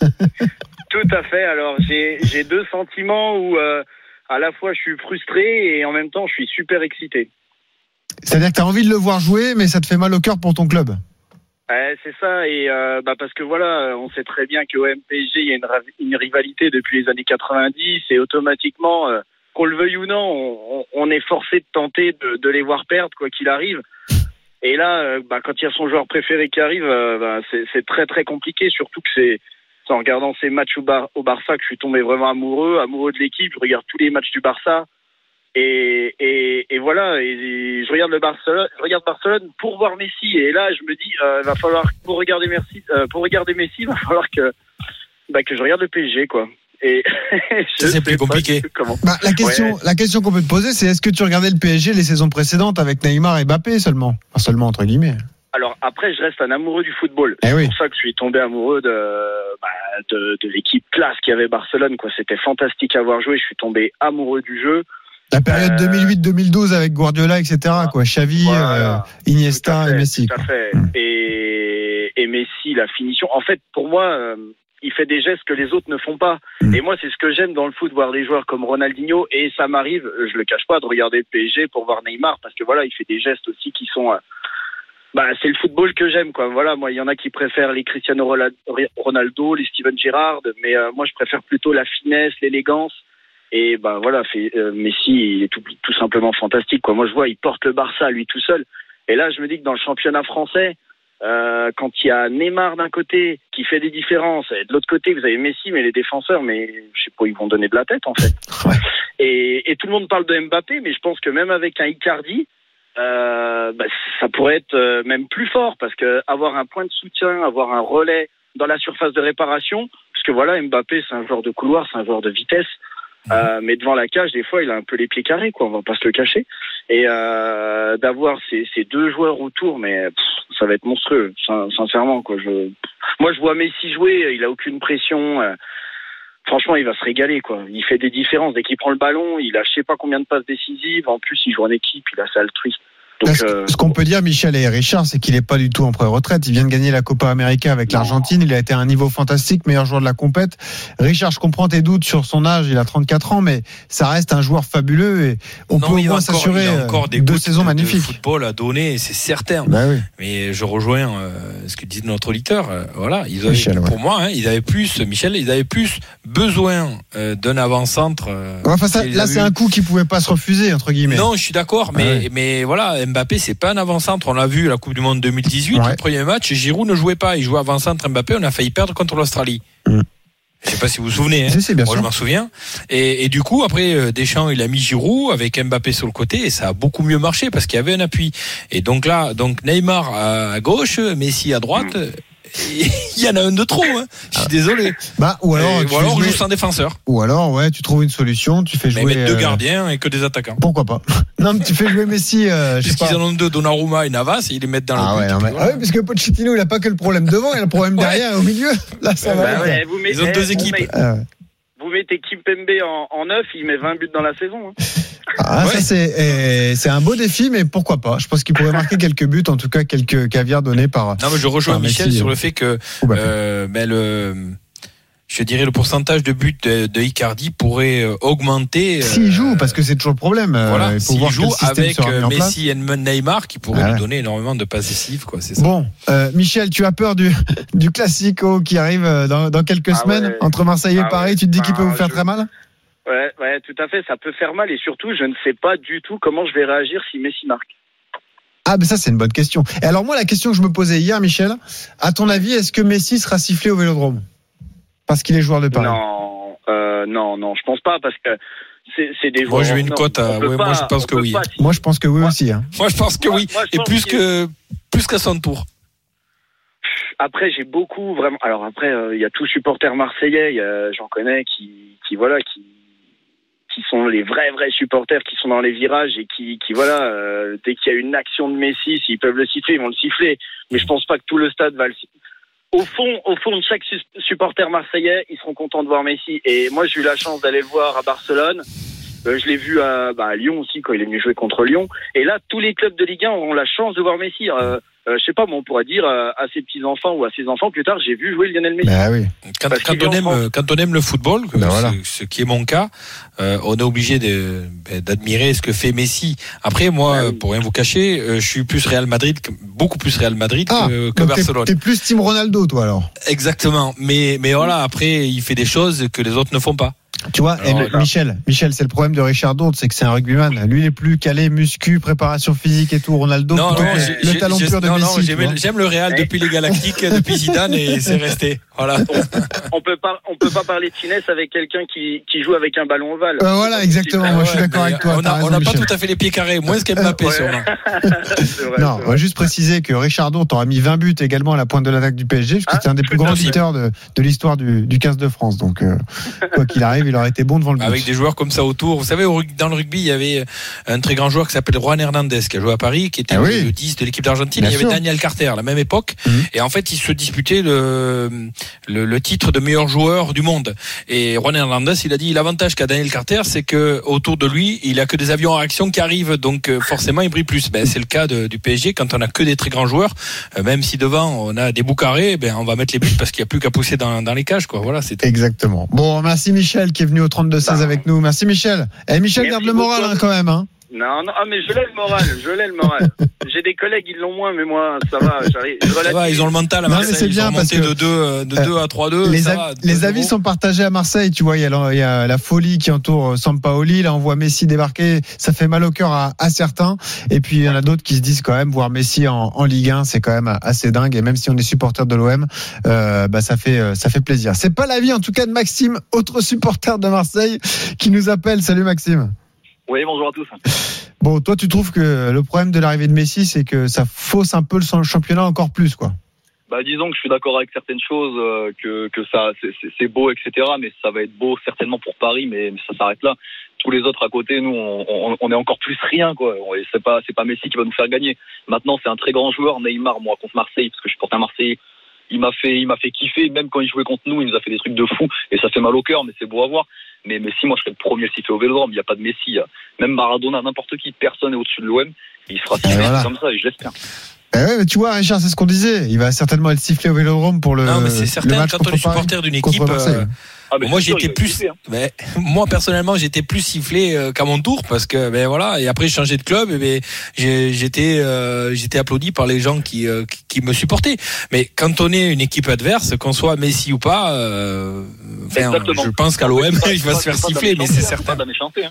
Tout à fait, alors j'ai deux sentiments où euh, à la fois je suis frustré et en même temps je suis super excité. C'est-à-dire que t'as envie de le voir jouer, mais ça te fait mal au cœur pour ton club. Ouais, c'est ça, et euh, bah parce que voilà, on sait très bien qu'au MPG, il y a une, rivalité depuis les années 90, et automatiquement, euh, qu'on le veuille ou non, on, est forcé de tenter de, de les voir perdre, quoi qu'il arrive. Et là, euh, bah, quand il y a son joueur préféré qui arrive, bah, c'est c'est très très compliqué, surtout que c'est c'est en regardant ces matchs au, Bar- au Barça que je suis tombé vraiment amoureux, amoureux de l'équipe. Je regarde tous les matchs du Barça. Et, et, et voilà, et je regarde le Barcelone, je regarde Barcelone pour voir Messi. Et là, je me dis, euh, va falloir pour regarder Messi, euh, pour regarder Messi, va falloir que bah, que je regarde le PSG, quoi. Et c'est plus compliqué. Comment. Bah, la question, Ouais. la question qu'on peut te poser, c'est est-ce que tu regardais le PSG les saisons précédentes avec Neymar et Mbappé seulement, enfin, seulement entre guillemets. Alors après, je reste un amoureux du football. Eh C'est oui. pour ça que je suis tombé amoureux de bah, de, de l'équipe classe qu'il y avait Barcelone. Quoi, c'était fantastique à voir jouer. Je suis tombé amoureux du jeu. La période Euh, 2008-2012 avec Guardiola, etc. Quoi, Xavi, Voilà. euh, Iniesta et Messi. Tout à fait. Mm. Et, et Messi, la finition. En fait, pour moi, euh, il fait des gestes que les autres ne font pas. Mm. Et moi, c'est ce que j'aime dans le foot, voir des joueurs comme Ronaldinho. Et ça m'arrive, je le cache pas, de regarder le PSG pour voir Neymar, parce que voilà, il fait des gestes aussi qui sont. Bah, c'est le football que j'aime, quoi. Voilà, moi, il y en a qui préfèrent les Cristiano Ronaldo, les Steven Gerrard, mais euh, moi, je préfère plutôt la finesse, l'élégance. Et ben voilà, fait, euh, Messi, il est tout, tout simplement fantastique. Quoi. Moi, je vois, il porte le Barça lui tout seul. Et là, je me dis que dans le championnat français, euh, quand il y a Neymar d'un côté qui fait des différences, et de l'autre côté, vous avez Messi, mais les défenseurs, mais je sais pas, ils vont donner de la tête en fait. Ouais. Et, et tout le monde parle de Mbappé, mais je pense que même avec un Icardi, euh, bah, ça pourrait être euh, même plus fort parce que avoir un point de soutien, avoir un relais dans la surface de réparation, parce que voilà, Mbappé, c'est un joueur de couloir, c'est un joueur de vitesse. Euh, mais devant la cage, des fois, il a un peu les pieds carrés, quoi. On va pas se le cacher. Et euh, d'avoir ces, ces deux joueurs autour, mais pff, ça va être monstrueux, sin- sincèrement, quoi. Je, moi, je vois Messi jouer, il a aucune pression. euh, franchement, il va se régaler, quoi. Il fait des différences. Dès qu'il prend le ballon, il a je sais pas combien de passes décisives. En plus, il joue en équipe, il a ça altruiste. Donc, Ce, euh, ce qu'on peut dire, Michel et Richard, c'est qu'il n'est pas du tout en pré-retraite. Il vient de gagner la Copa América avec l'Argentine. Il a été à un niveau fantastique, meilleur joueur de la compète. Richard, je comprends tes doutes sur son âge. Il a 34 ans, mais ça reste un joueur fabuleux et on Non, peut au moins s'assurer il a encore euh, des deux saisons de- magnifiques. De football à donner, c'est certain. Bah oui. Mais je rejoins euh, ce que dit notre auditeur. euh, voilà, ils avaient, Michel, ouais. pour moi, hein, ils avaient plus, Michel, ils avaient plus besoin euh, d'un avant-centre. euh, Enfin, là, c'est un coup qui pouvait pas se refuser, entre guillemets. Non, je suis d'accord, mais, Ah ouais. mais voilà, Mbappé, c'est pas un avant-centre. On l'a vu à la Coupe du Monde 2018, Ouais. le premier match, Giroud ne jouait pas. Il jouait avant-centre Mbappé, on a failli perdre contre l'Australie. Mm. Je sais pas si vous vous souvenez. hein. Si, si, bien Moi, sûr. je m'en souviens. Et, et du coup, après, euh, Deschamps, il a mis Giroud avec Mbappé sur le côté et ça a beaucoup mieux marché parce qu'il y avait un appui. Et donc là, donc Neymar à gauche, Messi à droite. Il y en a un de trop. Hein. Je suis désolé. Bah, ou alors, ou alors on fais joue jouer- sans défenseur. ou alors, ouais, tu trouves une solution, tu fais Mais jouer. mettre deux euh, gardiens et que des attaquants. Pourquoi pas? Non, mais tu fais jouer Messi, euh, Puisqu'ils en ont deux, Donnarumma et Navas, et ils les mettent dans Ah le ouais, but. non, mais- ah oui, parce que Pochettino, il a pas que le problème devant, il a le problème Ouais. derrière au milieu. Là, ça va. bah quoi. ouais, vous mettez, Ils ont deux vous équipes. mettez- Ah ouais. Vous mettez Kimpembe en, en neuf, il met 20 buts dans la saison. hein. Ah, Ouais. ça c'est eh, c'est un beau défi, mais pourquoi pas? Je pense qu'il pourrait marquer quelques buts, en tout cas quelques caviars donnés par. Non, mais je rejoins Michel Messi, sur euh, le fait que euh, ben, le, je dirais le pourcentage de buts de, de Icardi pourrait euh, augmenter. euh, S'il joue, parce que c'est toujours le problème. voilà, il faut s'il voir joue avec. Messi et Neymar qui pourraient Ah ouais. lui donner énormément de passes décisives, quoi. C'est ça. Bon, euh, Michel, tu as peur du, du classico qui arrive dans, dans quelques Ah semaines ouais. entre Marseille et Ah Paris. ouais. Tu te dis qu'il peut Ah, vous faire je- très mal? Ouais, ouais, tout à fait, ça peut faire mal et surtout, je ne sais pas du tout comment je vais réagir si Messi marque. Ah, mais ça, c'est une bonne question. Et alors, moi, la question que je me posais hier, Michel, à ton avis, est-ce que Messi sera sifflé au vélodrome? Parce qu'il est joueur de Paris. Non, euh, non, non, je pense pas parce que c'est des Moi, mets une cote à- peut ouais, moi, pas- je pense que oui. pas- Moi, je pense que oui aussi. hein. Moi, je pense que Moi- oui. moi, Et plus que- que plus qu'à son tour. Après, j'ai beaucoup vraiment. Alors après, euh, il y a tous supporters marseillais. il y a- J'en connais qui, qui voilà, qui, qui sont les vrais vrais supporters, qui sont dans les virages et qui, voilà, euh, dès qu'il y a une action de Messi, s'ils peuvent le siffler, ils vont le siffler. Mais je pense pas que tout le stade va le. Au fond, au fond de chaque su- supporter marseillais, ils seront contents de voir Messi. Et moi, j'ai eu la chance d'aller le voir à Barcelone. Euh, je l'ai vu à, bah, à Lyon aussi quand il est venu jouer contre Lyon. Et là, tous les clubs de Ligue 1 auront la chance de voir Messi. Euh, euh, je sais pas, mais on pourra dire euh, à ses petits enfants ou à ses enfants plus tard, j'ai vu jouer Lionel Messi. Bah oui. Quand, quand on aime, quand on aime le football, Ben voilà. c'est- ce qui est mon cas, euh, on est obligé de- ben, d'admirer ce que fait Messi. Après, moi, Ah oui. pour rien vous cacher, euh, je suis plus Real Madrid, que- beaucoup plus Real Madrid Ah, que, que Barcelone. t'es plus Team Ronaldo, toi alors. Exactement. Mais, mais voilà, après, il fait des choses que les autres ne font pas. Tu vois, et Alors, le- Michel, Michel, c'est le problème de Richard Dourde, c'est que c'est un rugbyman. Lui, il est plus calé, muscu, préparation physique et tout. Ronaldo, Non, non, que le talent pur de non, non, Messi. j'aime le Real depuis les Galactiques, depuis Zidane et c'est resté. Voilà. On peut pas, on peut pas parler de finesse avec quelqu'un qui, qui joue avec un ballon ovale. Euh, voilà, exactement. Moi, je suis d'accord avec toi. On n'a on pas Michel. tout à fait les pieds carrés, moins qu'Mbappé Ouais. sûrement. C'est vrai, Non, on va juste préciser que Richard Dourde aura mis 20 buts également à la pointe de l'attaque du PSG, parce que Ah, c'est un des plus grands buteurs de, de l'histoire du, du 15 de France. Donc, euh, quoi qu'il arrive, il aurait été bon devant le but. Avec des joueurs comme ça autour. Vous savez, dans le rugby, il y avait un très grand joueur qui s'appelle Juan Hernandez, qui a joué à Paris, qui était Ah le- oui. le 10 de l'équipe d'Argentine. Il y avait. Daniel Carter, à la même époque. Mhm. Et en fait, ils se disputaient le, le, le titre de meilleur joueur du monde. Et Juan Hernandez, il a dit, l'avantage qu'a Daniel Carter, c'est que autour de lui, il a que des avions en réaction qui arrivent. Donc, euh, forcément, il brille plus. Ben, c'est le cas de- du PSG. Quand on a que des très grands joueurs, euh, même si devant, on a des bouts carrés, ben, on va mettre les buts parce qu'il n'y a plus qu'à pousser dans, dans les cages, quoi. Voilà, c'est. Exactement. Bon, merci Michel qui est venu au 32-16 Bah. avec nous. Merci Michel. Et Michel Merci garde le moral hein, quand même. Hein. Non, non, ah, mais je l'ai le moral, je l'ai le moral. J'ai des collègues, ils l'ont moins, mais moi, ça va, j'arrive. je Ça va, ils ont le mental à Non, mais Marseille. c'est bien parce que, de 2 de euh, 2 à 3-2. les, ça va, les 2-0. avis sont partagés à Marseille. Tu vois, il y a la, il y a la folie qui entoure euh, Sampaoli. Là, on voit Messi débarquer. Ça fait mal au cœur à, à certains. Et puis, il y en a d'autres qui se disent quand même, voir Messi en, en Ligue 1, c'est quand même assez dingue. Et même si on est supporter de l'OM, euh, bah, ça fait, euh, ça fait plaisir. C'est pas l'avis, en tout cas, de Maxime, autre supporter de Marseille, qui nous appelle. Salut, Maxime. Oui, bonjour à tous. Bon, toi, tu trouves que le problème de l'arrivée de Messi, c'est que ça fausse un peu le championnat encore plus, quoi. Bah, disons que je suis d'accord avec certaines choses, euh, que, que ça, c'est- beau, etc. Mais ça va être beau certainement pour Paris, mais, mais ça s'arrête là. Tous les autres à côté, nous, on, on, on est encore plus rien, quoi. Et C'est pas, c'est pas Messi qui va nous faire gagner. Maintenant, c'est un très grand joueur, Neymar, moi, contre Marseille, parce que je porte un Marseille. Il m'a fait, il m'a fait kiffer. Même quand il jouait contre nous, il nous a fait des trucs de fou, et ça fait mal au cœur, mais c'est beau à voir. Mais Messi, moi, je serais le premier à le siffler au Vélodrome. Il n'y a pas de Messi. a- Même Maradona, n'importe qui, personne est au-dessus de l'OM. Il sera sifflé voilà. comme ça, et je l'espère. Eh ouais, mais tu vois, Richard, c'est ce qu'on disait. Il va certainement être sifflé au Vélodrome pour le, Non, mais c'est le certain, match quand on contre est supporter d'une équipe, Ah, mais moi j'étais plus, siffler, hein. mais, moi personnellement j'étais plus sifflé euh, qu'à mon tour parce que ben voilà et après j'ai changé de club et ben j'ai- j'étais euh, j'étais applaudi par les gens qui, euh, qui qui me supportaient. Mais quand on est une équipe adverse, qu'on soit Messi ou pas, euh, je pense qu'à l'OM il va se faire siffler, mais c'est hein, certain. hein.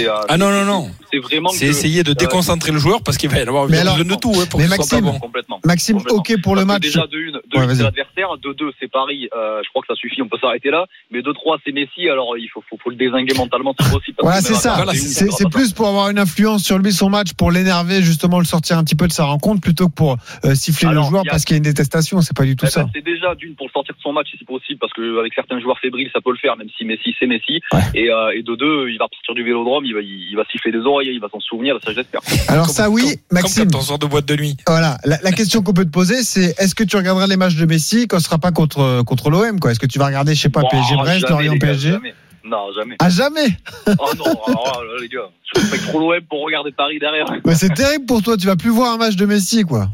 Euh, Ah non non non. C'est vraiment C'est essayer de euh, déconcentrer le joueur parce qu'il va y avoir Mais besoin alors- de tout hein, pour mais Maxime, bon. complètement. Maxime, Complètement. ok pour le match. Déjà, de une, de l'adversaire. De deux, c'est Paris. Euh, je crois que ça suffit, on peut s'arrêter là. Mais de trois, c'est Messi. Alors, il faut, faut, faut le désinguer mentalement si possible. parce Voilà, c'est ça. C'est plus pour avoir une influence sur lui, son match, pour l'énerver, justement, le sortir un petit peu de sa rencontre, plutôt que pour euh, siffler Alors, le joueur a- parce qu'il y a une détestation. C'est pas du tout Eh ben, ça. c'est déjà d'une pour le sortir de son match si c'est possible parce que avec certains joueurs fébriles ça peut le faire même si Messi c'est Messi et, euh, et de deux il va partir du Vélodrome il va il va siffler des oreilles il va s'en souvenir ça j'espère Alors ça, oui, Maxime. Comme quand on de boîte de nuit. Voilà, la, la question qu'on peut te poser, c'est est-ce que tu regarderas les matchs de Messi quand ce sera pas contre contre l'OM, quoi? Est-ce que tu vas regarder, je sais pas, Bon, PSG Brest, Lorient PSG jamais. non jamais Ah jamais oh non alors là, les gars je respecte trop l'OM pour regarder Paris derrière Mais c'est terrible pour toi. Tu vas plus voir un match de Messi, quoi.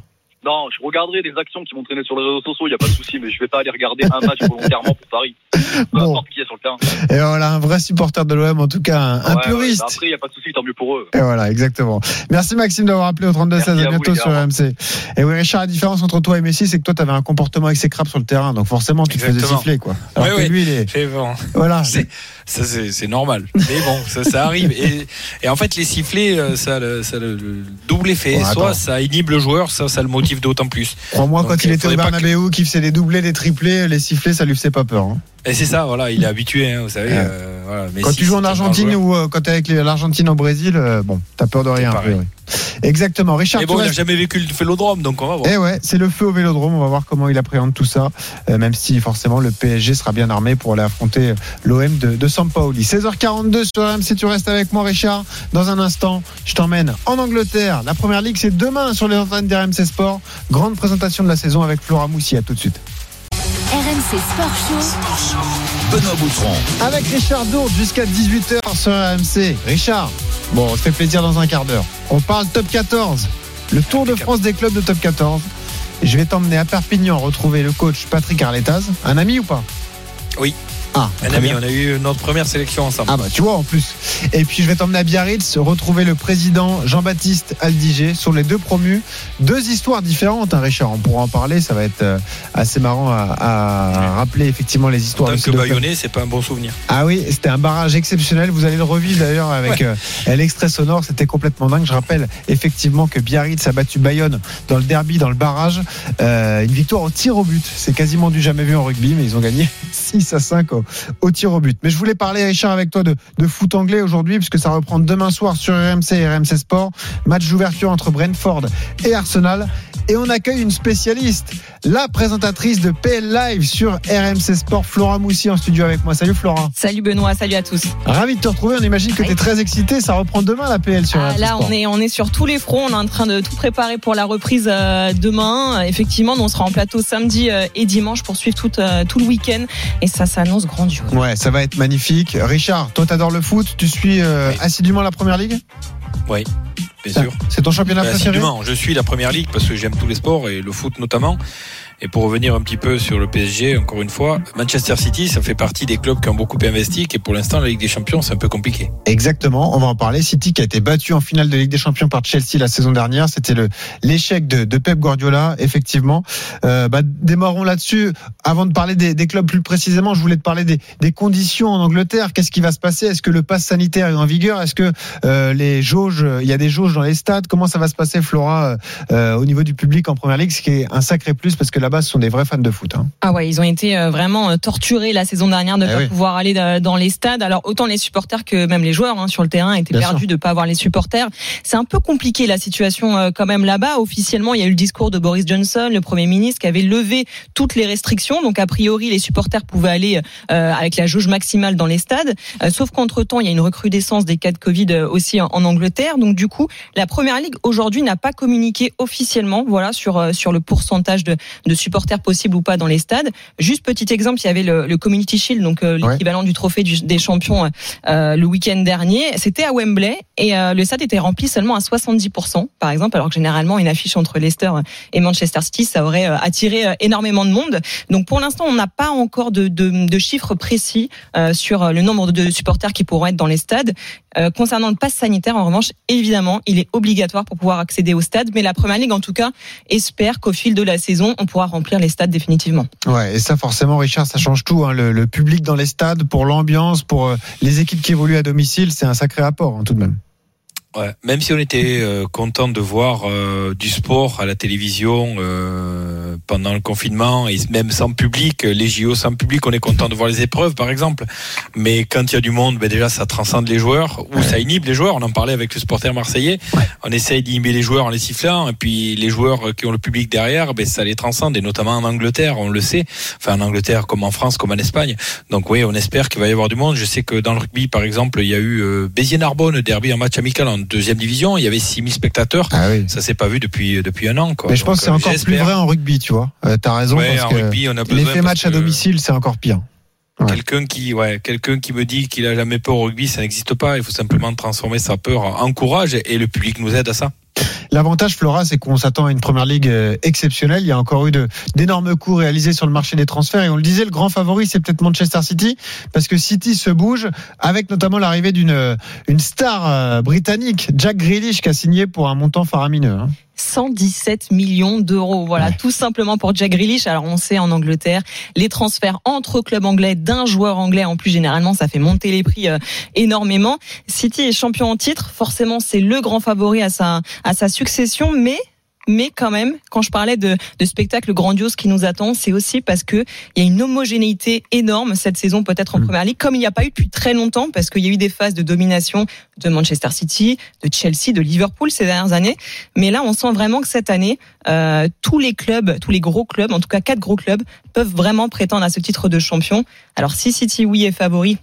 Non je regarderai des actions qui vont traîner sur les réseaux sociaux il y a pas de souci mais je vais pas aller regarder un match volontairement pour Paris peu Bon. importe qui est sur le terrain Et voilà, un vrai supporter de l'OM, en tout cas, un, un Ouais, ouais, puriste. bah après il y a pas de souci tant mieux pour eux Et voilà, exactement. Merci Maxime d'avoir appelé au 32 16 Merci à à vous, bientôt sur RMC. Et oui, Richard, la différence entre toi et Messi, c'est que toi, tu avais un comportement exécrable sur le terrain, donc forcément, tu te faisais siffler, quoi. Alors Ouais, que ouais. lui, il est, C'est bon. voilà. C'est- Ça, c'est normal. Mais bon, ça, ça arrive. Et, et en fait, les sifflets, euh, ça le, ça le- le double effet. Bon. Soit ça inhibe le joueur, ça, ça le motive d'autant plus. Crois-moi, quand il euh, était au Bernabeu, qu'il faisait des doublés, des triplés, les sifflets, ça lui faisait pas peur. hein. Et c'est ça, voilà, il est habitué, hein, vous savez. Ouais. euh, voilà. Quand tu joues en Argentine ou euh, quand tu es avec l'Argentine au Brésil, euh, bon, t'as peur de rien. Exactement. Richard, Mais bon, il n'a jamais vécu le vélodrome, donc on va voir. Eh ouais, c'est le feu au Vélodrome. On va voir comment il appréhende tout ça, euh, même si forcément le PSG sera bien armé pour aller affronter l'OM de, de Sampaoli. 16h42 sur RMC. Tu restes avec moi, Richard. Dans un instant, je t'emmène en Angleterre. La première ligue, c'est demain sur les antennes d'RMC Sport. Grande présentation de la saison avec Flora Moussi. À tout de suite. RMC Sport Show. Benoît Boutron. Avec Richard Dourde jusqu'à 18h sur RMC. Richard, bon, on se fait plaisir dans un quart d'heure. On parle top 14. Le Tour de France des clubs de top 14. Et je vais t'emmener à Perpignan retrouver le coach Patrick Arletaz. Un ami ou pas? Oui. Ah, Un ami, on a eu notre première sélection ensemble. Ah bah tu vois en plus. Et puis je vais t'emmener à Biarritz retrouver le président Jean-Baptiste Aldiger sur les deux promus. Deux histoires différentes, hein, Richard. On pourra en parler. Ça va être euh, assez marrant à, à rappeler effectivement les en histoires tant de que baïonné, c'est pas un bon souvenir. Ah oui, c'était un barrage exceptionnel. Vous allez le revivre d'ailleurs avec euh, l'extrait sonore. C'était complètement dingue. Je rappelle effectivement que Biarritz a battu Bayonne dans le derby, dans le barrage. Euh, une victoire au tir au but. C'est quasiment du jamais vu en rugby, mais ils ont gagné 6 à 5 au, au tir au but. Mais je voulais parler, Richard, avec toi de, foot anglais aujourd'hui, puisque ça reprend demain soir sur RMC et RMC Sport. Match d'ouverture entre Brentford et Arsenal. Et on accueille une spécialiste, la présentatrice de PL Live sur RMC Sport, Flora Moussi en studio avec moi. Salut Flora. Salut Benoît, salut à tous. Ravi de te retrouver. On imagine que tu es très excité. Ça reprend demain la PL sur Ah, RMC là, Sport. on est, on est sur tous les fronts. On est en train de tout préparer pour la reprise euh, demain. Effectivement, on sera en plateau samedi euh, et dimanche pour suivre tout, euh, tout le week-end. Et ça s'annonce grandiose. Ouais, ça va être magnifique. Richard, toi, t'adores le foot. Tu suis euh, assidûment la première ligue? Oui, bien sûr. C'est ton championnat Euh, préféré. Je suis la première ligue parce que j'aime tous les sports et le foot notamment. Et pour revenir un petit peu sur le PSG, encore une fois, Manchester City, ça fait partie des clubs qui ont beaucoup investi, et pour l'instant, la Ligue des Champions, c'est un peu compliqué. Exactement, on va en parler. City qui a été battu en finale de Ligue des Champions par Chelsea la saison dernière, c'était l'échec de, Pep Guardiola, effectivement. Euh, bah, démarrons là-dessus. Avant de parler des, clubs plus précisément, je voulais te parler des, conditions en Angleterre. Qu'est-ce qui va se passer? Est-ce que le pass sanitaire est en vigueur? Est-ce que euh, les jauges, il y a des jauges dans les stades? Comment ça va se passer, Flora, euh, au niveau du public en Première Ligue Ce qui est un sacré plus parce que là-bas, ce sont des vrais fans de foot. hein. Ah ouais, ils ont été euh, vraiment euh, torturés la saison dernière de ne Eh pas oui. pouvoir aller euh, dans les stades. Alors autant les supporters que même les joueurs hein, sur le terrain étaient Bien perdus sûr. de pas avoir les supporters. C'est un peu compliqué la situation quand même là-bas. Officiellement, il y a eu le discours de Boris Johnson, le Premier ministre, qui avait levé toutes les restrictions. Donc a priori, les supporters pouvaient aller euh, avec la jauge maximale dans les stades. Euh, sauf qu'entre temps, il y a une recrudescence des cas de Covid aussi en, en Angleterre. Donc du coup, la Première Ligue aujourd'hui n'a pas communiqué officiellement, voilà, sur sur le pourcentage de, de supporters possibles ou pas dans les stades. Juste petit exemple, il y avait le, le Community Shield, donc euh, l'équivalent du trophée du- des champions euh, le week-end dernier. C'était à Wembley et euh, le stade était rempli seulement à 70%, par exemple, alors que généralement une affiche entre Leicester et Manchester City, ça aurait attiré énormément de monde. Donc pour l'instant, on n'a pas encore de, de, de chiffres précis sur le nombre de supporters qui pourront être dans les stades. Concernant le pass sanitaire, en revanche, évidemment, il est obligatoire pour pouvoir accéder au stade, mais la Première Ligue, en tout cas, espère qu'au fil de la saison, on pourra remplir les stades définitivement. Ouais, et ça forcément, Richard, ça change tout. hein. Le, public dans les stades, pour l'ambiance, pour euh, les équipes qui évoluent à domicile, c'est un sacré apport hein, tout de même. Ouais. Même si on était euh, content de voir euh, du sport à la télévision euh, pendant le confinement et même sans public, les JO sans public, on est content de voir les épreuves par exemple. Mais quand il y a du monde, ben déjà ça transcende les joueurs ou ça inhibe les joueurs. On en parlait avec le supporter marseillais. On essaye d'inhiber les joueurs en les sifflant et puis les joueurs qui ont le public derrière, ben ça les transcende et notamment en Angleterre, on le sait. Enfin en Angleterre comme en France, comme en Espagne. Donc oui, on espère qu'il va y avoir du monde. Je sais que dans le rugby par exemple, il y a eu euh, Béziers-Narbonne derby en match amical en deuxième division. Il y avait 6000 spectateurs. Ça s'est pas vu depuis depuis un an. Quoi. Mais je pense Donc, que c'est euh, encore plus vrai en rugby, tu vois. Euh, T'as raison. Ouais, parce en que rugby, on a besoin L'effet match à domicile, c'est encore pire. Quelqu'un qui, ouais, quelqu'un qui me dit qu'il a jamais peur au rugby, ça n'existe pas. Il faut simplement transformer sa peur en courage et le public nous aide à ça. L'avantage, Flora, c'est qu'on s'attend à une première ligue euh, exceptionnelle. Il y a encore eu d'énormes coups réalisés sur le marché des transferts. Et on le disait, le grand favori, c'est peut-être Manchester City, parce que City se bouge, avec notamment l'arrivée d'une euh, une star euh, britannique, Jack Grealish, qui a signé pour un montant faramineux. hein. 117 millions d'euros. Voilà, tout simplement pour Jack Grealish. Alors on sait en Angleterre, les transferts entre clubs anglais d'un joueur anglais en plus généralement, ça fait monter les prix euh, énormément. City est champion en titre, forcément c'est le grand favori à sa à sa succession, mais mais quand même, quand je parlais de, de spectacle grandiose qui nous attend, c'est aussi parce que il y a une homogénéité énorme cette saison peut-être en première ligue, comme il n'y a pas eu depuis très longtemps, parce qu'il y a eu des phases de domination de Manchester City, de Chelsea, de Liverpool ces dernières années. Mais là, on sent vraiment que cette année, euh, tous les clubs, tous les gros clubs, en tout cas quatre gros clubs, peuvent vraiment prétendre à ce titre de champion. Alors si City, oui, est favori.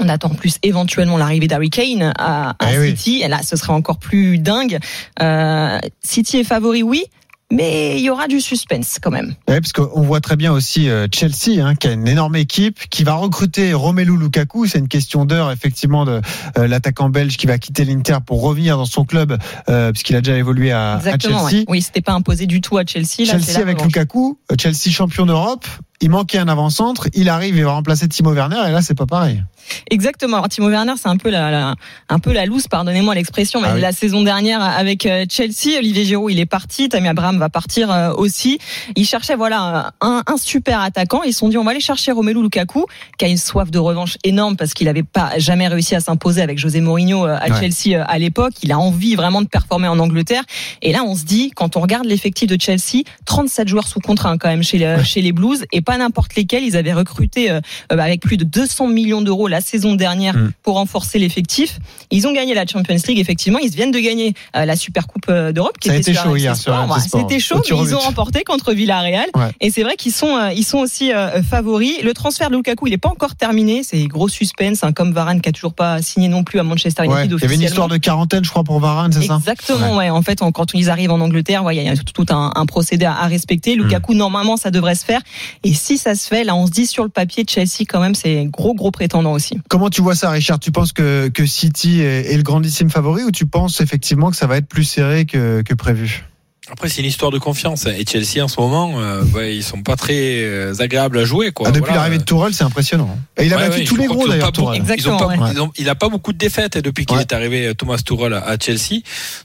On attend plus éventuellement l'arrivée d'Harry Kane à, à Eh oui. City. Et là, ce serait encore plus dingue. Euh, City est favori, oui, mais il y aura du suspense quand même. Ouais, parce qu'on voit très bien aussi euh, Chelsea, hein, qui a une énorme équipe, qui va recruter Romelu Lukaku. C'est une question d'heure, effectivement, de euh, l'attaquant belge qui va quitter l'Inter pour revenir dans son club, euh, puisqu'il a déjà évolué à, à Exactement. Chelsea. ouais. Oui, c'était pas imposé du tout à Chelsea. Là, Chelsea avec. Lukaku, Chelsea champion d'Europe. Il manquait un avant-centre, il arrive, il va remplacer Timo Werner, et là c'est pas pareil. Exactement. Alors, Timo Werner, c'est un peu la, la- un peu la loose, pardonnez-moi l'expression, mais Ah oui. la saison dernière avec euh, Chelsea, Olivier Giroud, il est parti, Tammy Abraham va partir euh, aussi. Ils cherchaient voilà un, un super attaquant. Ils se sont dit on va aller chercher Romelu Lukaku, qui a une soif de revanche énorme parce qu'il n'avait pas jamais réussi à s'imposer avec José Mourinho euh, à Ouais. Chelsea à l'époque. Il a envie vraiment de performer en Angleterre. Et là, on se dit quand on regarde l'effectif de Chelsea, 37 joueurs sous contrat hein, quand même chez les, chez les Blues et pas n'importe lesquels. Ils avaient recruté euh, euh, avec plus de 200 millions d'euros la saison dernière Mm. pour renforcer l'effectif. Ils ont gagné la Champions League, effectivement. Ils viennent de gagner euh, la Super Coupe euh, d'Europe. qui Ça a été sur chaud hier sur Sport. Ouais, Sport. C'était chaud, mais ils ont remporté contre Villarreal. Ouais. Et c'est vrai qu'ils sont, euh, ils sont aussi euh, favoris. Le transfert de Lukaku, il n'est pas encore terminé. C'est gros suspense, hein, comme Varane qui a toujours pas signé non plus à Manchester Ouais, United il y avait une histoire de quarantaine, je crois, pour Varane, c'est ça? Exactement, ouais. En fait, on- quand ils arrivent en Angleterre, ouais, il y a tout un, un procédé à, à respecter. Mm. Lukaku, normalement, ça devrait se faire. Et si ça se fait, là, on se dit sur le papier, Chelsea, quand même, c'est gros, gros prétendant aussi. Comment tu vois ça, Richard? Tu penses que, que City est, le grandissime favori ou tu penses effectivement que ça va être plus serré que, que prévu? Après, c'est une histoire de confiance. Et Chelsea, en ce moment, euh, ouais, ils sont pas très euh, agréables à jouer. Quoi. Ah, Depuis Voilà. l'arrivée de Tourelle, c'est impressionnant. Et il a Ouais, battu ouais, tous les gros d'ailleurs, Tourelle. Ils ont pas, Exactement, ils ont- il a pas beaucoup de défaites depuis qu'il Ouais. est arrivé, Thomas Tuchel à Chelsea.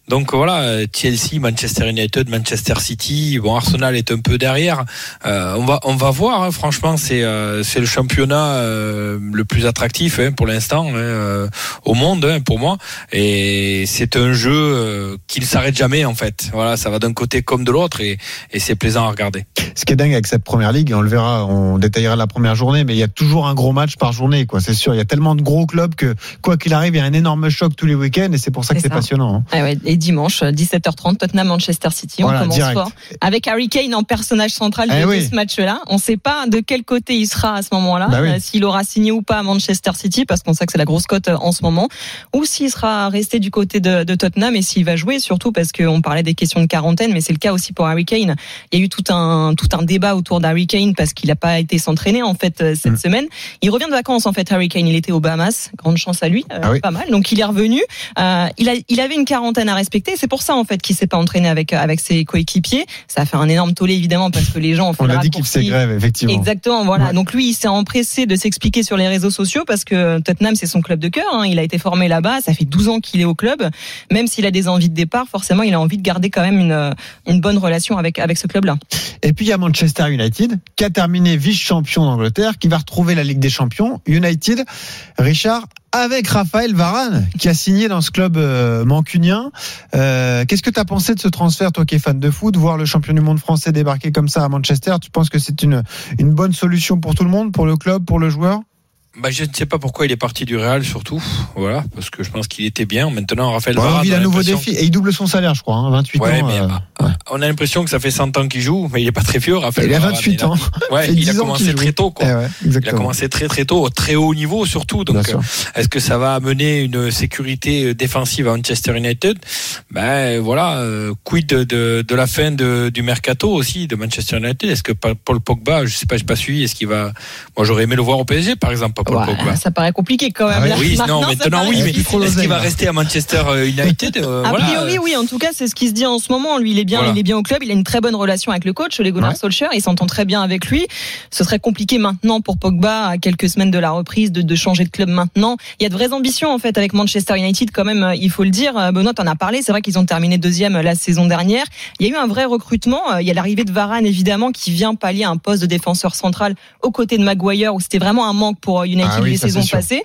Donc voilà, euh, Chelsea, Manchester United, Manchester City. Bon, Arsenal est un peu derrière. Euh, on va, on va voir. hein. Franchement, c'est, euh, c'est le championnat euh, le plus attractif hein, pour l'instant hein, euh, au monde hein, pour moi. Et c'est un jeu euh, qui ne s'arrête jamais en fait. Voilà, ça va d'un côté comme de l'autre et, et c'est plaisant à regarder. Ce qui est dingue avec cette première ligue, on le verra, on détaillera la première journée, mais il y a toujours un gros match par journée, quoi. C'est sûr, il y a tellement de gros clubs que quoi qu'il arrive, il y a un énorme choc tous les week-ends et c'est pour ça que C'est passionnant. hein. Ah ouais, et dimanche, 17h30, Tottenham, Manchester City. Voilà, on commence direct. fort. Avec Harry Kane en personnage central Eh de, oui. ce match-là. On ne sait pas de quel côté il sera à ce moment-là. Bah oui. euh, s'il aura signé ou pas à Manchester City, parce qu'on sait que c'est la grosse cote euh, en ce moment. Ou s'il sera resté du côté de, de Tottenham et s'il va jouer, surtout parce qu'on parlait des questions de quarantaine, mais c'est le cas aussi pour Harry Kane. Il y a eu tout un, tout un débat autour d'Harry Kane parce qu'il n'a pas été s'entraîner, en fait, euh, cette Mm. semaine. Il revient de vacances, en fait, Harry Kane. Il était aux Bahamas. Grande chance à lui. euh, Ah oui. Pas mal. Donc, il est revenu. Euh, il, a, il avait une quarantaine à respecter. C'est pour ça en fait qu'il s'est pas entraîné avec avec ses coéquipiers. Ça a fait un énorme tollé évidemment parce que les gens ont fait On a dit qu'il faisait grève, effectivement. Exactement, voilà. Ouais. Donc lui, il s'est empressé de s'expliquer sur les réseaux sociaux parce que Tottenham, c'est son club de cœur. hein. Il a été formé là-bas. Ça fait 12 ans qu'il est au club. Même s'il a des envies de départ, forcément, il a envie de garder quand même une, une bonne relation avec, avec ce club-là. Et puis il y a Manchester United qui a terminé vice-champion d'Angleterre, qui va retrouver la Ligue des Champions. United, Richard, avec Raphaël Varane, qui a signé dans ce club euh, mancunien. Euh, Qu'est-ce que tu as pensé de ce transfert, toi qui es fan de foot, voir le champion du monde français débarquer comme ça à Manchester? Tu penses que c'est une, une bonne solution pour tout le monde, pour le club, pour le joueur? Bah, je ne sais pas pourquoi il est parti du Real surtout, voilà, parce que je pense qu'il était bien. Maintenant, Raphaël Varane, on a d'un nouveau défi. Et il double son salaire, je crois, hein, 28 Ouais, ans. mais euh, ah, on a l'impression que ça fait 100 ans qu'il joue, mais il est pas très vieux, Raphaël. il a Varane. 28 ans. Il a 10 ans commencé très tôt, quoi. Eh Il a commencé très très tôt, au très haut niveau surtout. Donc, euh, est-ce que ça va amener une sécurité défensive à Manchester United? Ben voilà, euh, quid de, de, de la fin de, du mercato aussi de Manchester United? Est-ce que Pa- Paul Pogba, je sais pas, j'ai pas suivi, est-ce qu'il va Moi, j'aurais aimé le voir au PSG, par exemple, Paul Ouais, Pogba. ça paraît compliqué quand même. Ah ouais. là. Oui, non, maintenant oui, mais est-ce qu'il va rester à Manchester United Euh, A voilà. priori, oui. En tout cas, c'est ce qui se dit en ce moment. Lui, il est bien, Voilà. il est bien au club. Il a une très bonne relation avec le coach, les Gunnar Ouais. Solskjaer. Il s'entend très bien avec lui. Ce serait compliqué maintenant pour Pogba, à quelques semaines de la reprise, de, de changer de club maintenant. Il y a de vraies ambitions en fait avec Manchester United, quand même. euh, Il faut le dire. Euh, Benoît en a parlé. C'est vrai qu'ils ont terminé deuxième euh, la saison dernière. Il y a eu un vrai recrutement. Euh, Il y a l'arrivée de Varane, évidemment, qui vient pallier un poste de défenseur central aux côtés de Maguire, où c'était vraiment un manque pour euh, United Ah oui, les ça, saisons c'est sûr. passées.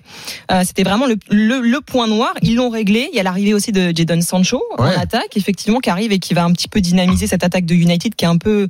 Euh, C'était vraiment le, le, le point noir. Ils l'ont réglé. Il y a l'arrivée aussi de Jadon Sancho Ouais. en attaque, effectivement, qui arrive et qui va un petit peu dynamiser cette attaque de United qui est un peu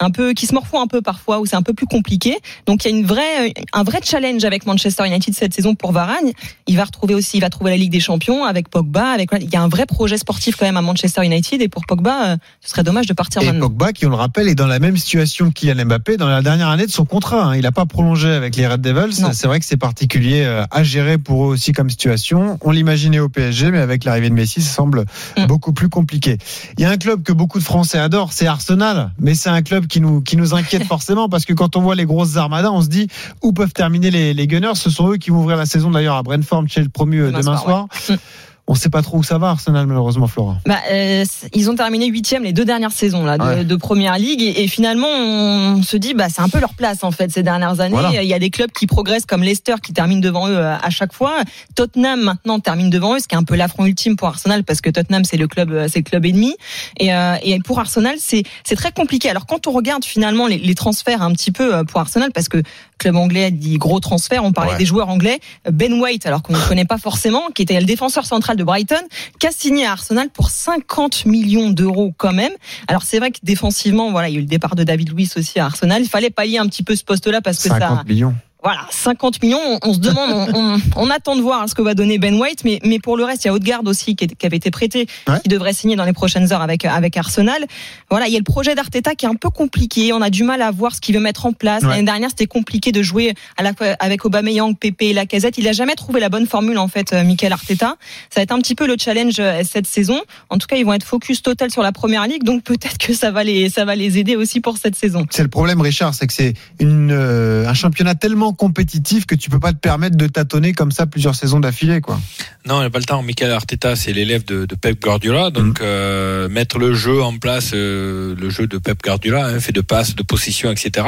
un peu qui se morfond un peu parfois où c'est un peu plus compliqué. Donc il y a une vraie un vrai challenge avec Manchester United cette saison pour Varane. Il va retrouver aussi il va trouver la Ligue des Champions avec Pogba avec il y a un vrai projet sportif quand même à Manchester United et pour Pogba euh, ce serait dommage de partir Et maintenant. Pogba, qui on le rappelle, est dans la même situation qu'Kylian Mbappé dans la dernière année de son contrat. hein. Il n'a pas prolongé avec les Red Devils. C'est vrai que c'est particulier euh, à gérer pour eux aussi comme situation. On l'imaginait au PSG, mais avec l'arrivée de Messi, ça semble Mm. beaucoup plus compliqué. Il y a un club que beaucoup de Français adorent, c'est Arsenal. Mais c'est un club qui nous, qui nous inquiète forcément parce que quand on voit les grosses armadas, on se dit où peuvent terminer les, les Gunners? Ce sont eux qui vont ouvrir la saison d'ailleurs à Brentford chez le promu euh, Demain demain, soir, soir. On sait pas trop où ça va, Arsenal, malheureusement, Flora. Bah, euh, ils ont terminé huitième les deux dernières saisons là de, Ouais. de première ligue et, et finalement on se dit bah c'est un peu leur place en fait ces dernières années. Voilà. Il y a des clubs qui progressent comme Leicester qui termine devant eux euh, à chaque fois. Tottenham maintenant termine devant eux, ce qui est un peu l'affront ultime pour Arsenal parce que Tottenham c'est le club euh, c'est le club ennemi et, euh, et pour Arsenal c'est c'est très compliqué. Alors quand on regarde finalement les, les transferts un petit peu euh, pour Arsenal parce que club anglais dit gros transfert, on parlait Ouais. des joueurs anglais, Ben White alors qu'on ne connaît pas forcément, qui était le défenseur central de Brighton qui a signé à Arsenal pour 50 millions d'euros quand même. Alors c'est vrai que défensivement, voilà, il y a eu le départ de David Luiz aussi à Arsenal. Il fallait pallier un petit peu ce poste-là parce que 50 ça, millions. Voilà, 50 millions. On, on se demande, on, on, on attend de voir ce que va donner Ben White, mais, mais pour le reste, il y a Odegaard aussi qui, est- qui avait été prêté, Ouais. qui devrait signer dans les prochaines heures avec avec Arsenal. Voilà, il y a le projet d'Arteta qui est un peu compliqué. On a du mal à voir ce qu'il veut mettre en place. Ouais. L'année dernière, c'était compliqué de jouer à la avec Aubameyang, Pepe et Lacazette. Il a jamais trouvé la bonne formule en fait, euh, Mikel Arteta. Ça va être un petit peu le challenge euh, cette saison. En tout cas, ils vont être focus total sur la première ligue, donc peut-être que ça va les ça va les aider aussi pour cette saison. C'est le problème, Richard, c'est que c'est une, euh, un championnat tellement compétitif que tu peux pas te permettre de tâtonner comme ça plusieurs saisons d'affilée, quoi. Non, il n'a pas le temps. Michael Arteta, c'est l'élève de, de Pep Guardiola. Donc, euh, mettre le jeu en place, euh, le jeu de Pep Guardiola, hein, fait de passes, de position, etc.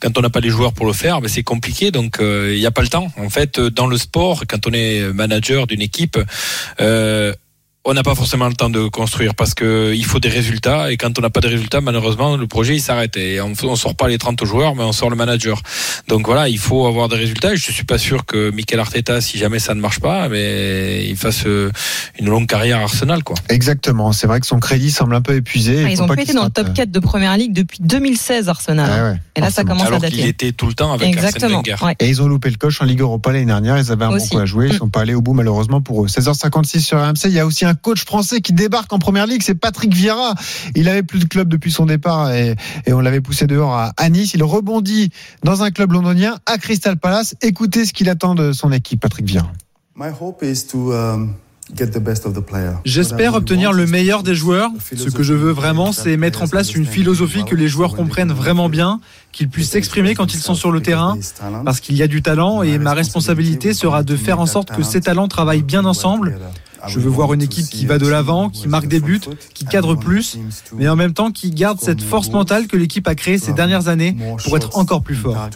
Quand on n'a pas les joueurs pour le faire, ben, c'est compliqué. Donc, euh, il n'y a pas le temps. En fait, dans le sport, quand on est manager d'une équipe, euh, on n'a pas forcément le temps de construire parce que il faut des résultats et quand on n'a pas de résultats malheureusement le projet il s'arrête et on, on sort pas les 30 joueurs mais on sort le manager donc voilà il faut avoir des résultats et je suis pas sûr que Mikel Arteta si jamais ça ne marche pas mais il fasse euh, une longue carrière à Arsenal quoi Exactement. C'est vrai que son crédit semble un peu épuisé. Ah, Il ils ont pas été dans le top 4 de première ligue depuis 2016 Arsenal. Ah ouais, et là, ça commence alors à qu'il dater. était tout le temps avec Arsène Exactement. Wenger ouais. Et ils ont loupé le coche en Ligue Europa l'année dernière. Ils avaient un bon coup à jouer. Ils Mm. sont pas allés au bout malheureusement pour eux. 16h56 sur RMC. Il y a aussi un coach français qui débarque en première ligue. C'est Patrick Vieira. Il avait plus de club depuis son départ et, et on l'avait poussé dehors à, à Nice. Il rebondit dans un club londonien à Crystal Palace. Écoutez ce qu'il attend de son équipe, Patrick Vieira. J'espère obtenir le meilleur des joueurs. Ce que je veux vraiment, c'est mettre en place une philosophie que les joueurs comprennent vraiment bien, qu'ils puissent s'exprimer quand ils sont sur le terrain, parce qu'il y a du talent et ma responsabilité sera de faire en sorte que ces talents travaillent bien ensemble. Je veux voir une équipe qui va de l'avant, qui marque des buts, qui cadre plus, mais en même temps qui garde cette force mentale que l'équipe a créée ces dernières années pour être encore plus fort.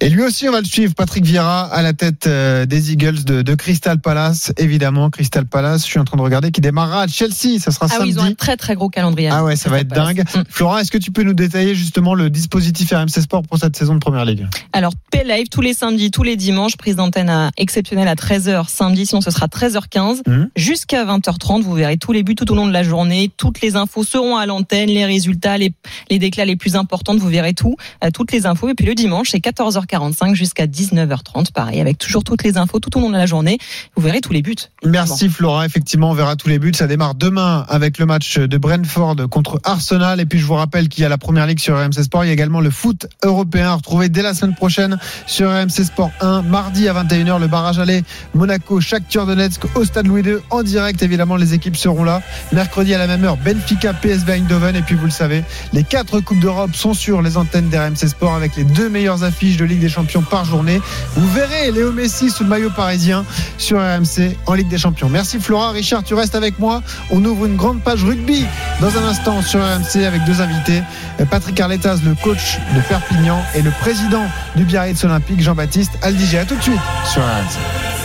Et lui aussi, on va le suivre, Patrick Vieira, à la tête euh, des Eagles de, de Crystal Palace. Évidemment, Crystal Palace, je suis en train de regarder, qui démarrera à Chelsea. Ça sera Ah oui, samedi. ils ont un très très gros calendrier. Ah ouais, ça va être dingue. Mm. Florent, est-ce que tu peux nous détailler justement le dispositif RMC Sport pour cette saison de Première Ligue? Alors, P-Live tous les samedis, tous les dimanches, prise d'antenne à- exceptionnelle à 13h samedi, sinon ce sera 13h15 Mhm. jusqu'à 20h30. Vous verrez tous les buts tout au long de la journée. Toutes les infos seront à l'antenne, les résultats, les, les déclats les plus importantes, vous verrez tout, euh, toutes les infos. Et puis le dimanche, c'est 14h45 jusqu'à 19h30, pareil, avec toujours toutes les infos tout au long de la journée. Vous verrez tous les buts. Merci Flora, effectivement on verra tous les buts. Ça démarre demain avec le match de Brentford contre Arsenal. Et puis je vous rappelle qu'il y a la Première Ligue sur RMC Sport. Il y a également le foot européen à retrouver dès la semaine prochaine sur RMC Sport 1. Mardi à 21h, le barrage aller Monaco, Shakhtar Donetsk Stade Louis II en direct. Évidemment les équipes seront là. Mercredi à la même heure, Benfica, PSV Eindhoven. Et puis vous le savez, les quatre Coupes d'Europe sont sur les antennes d'RMC Sport avec les deux meilleures affiches de Ligue des Champions par journée. Vous verrez Léo Messi sous le maillot parisien sur RMC en Ligue des Champions. Merci Flora. Richard, tu restes avec moi. On ouvre une grande page rugby dans un instant sur RMC avec deux invités. Patrick Arletas, le coach de Perpignan et le président du Biarritz Olympique, Jean-Baptiste Aldiger. À tout de suite sur RMC.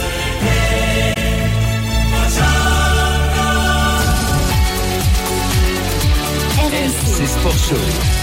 RMC Sport Show.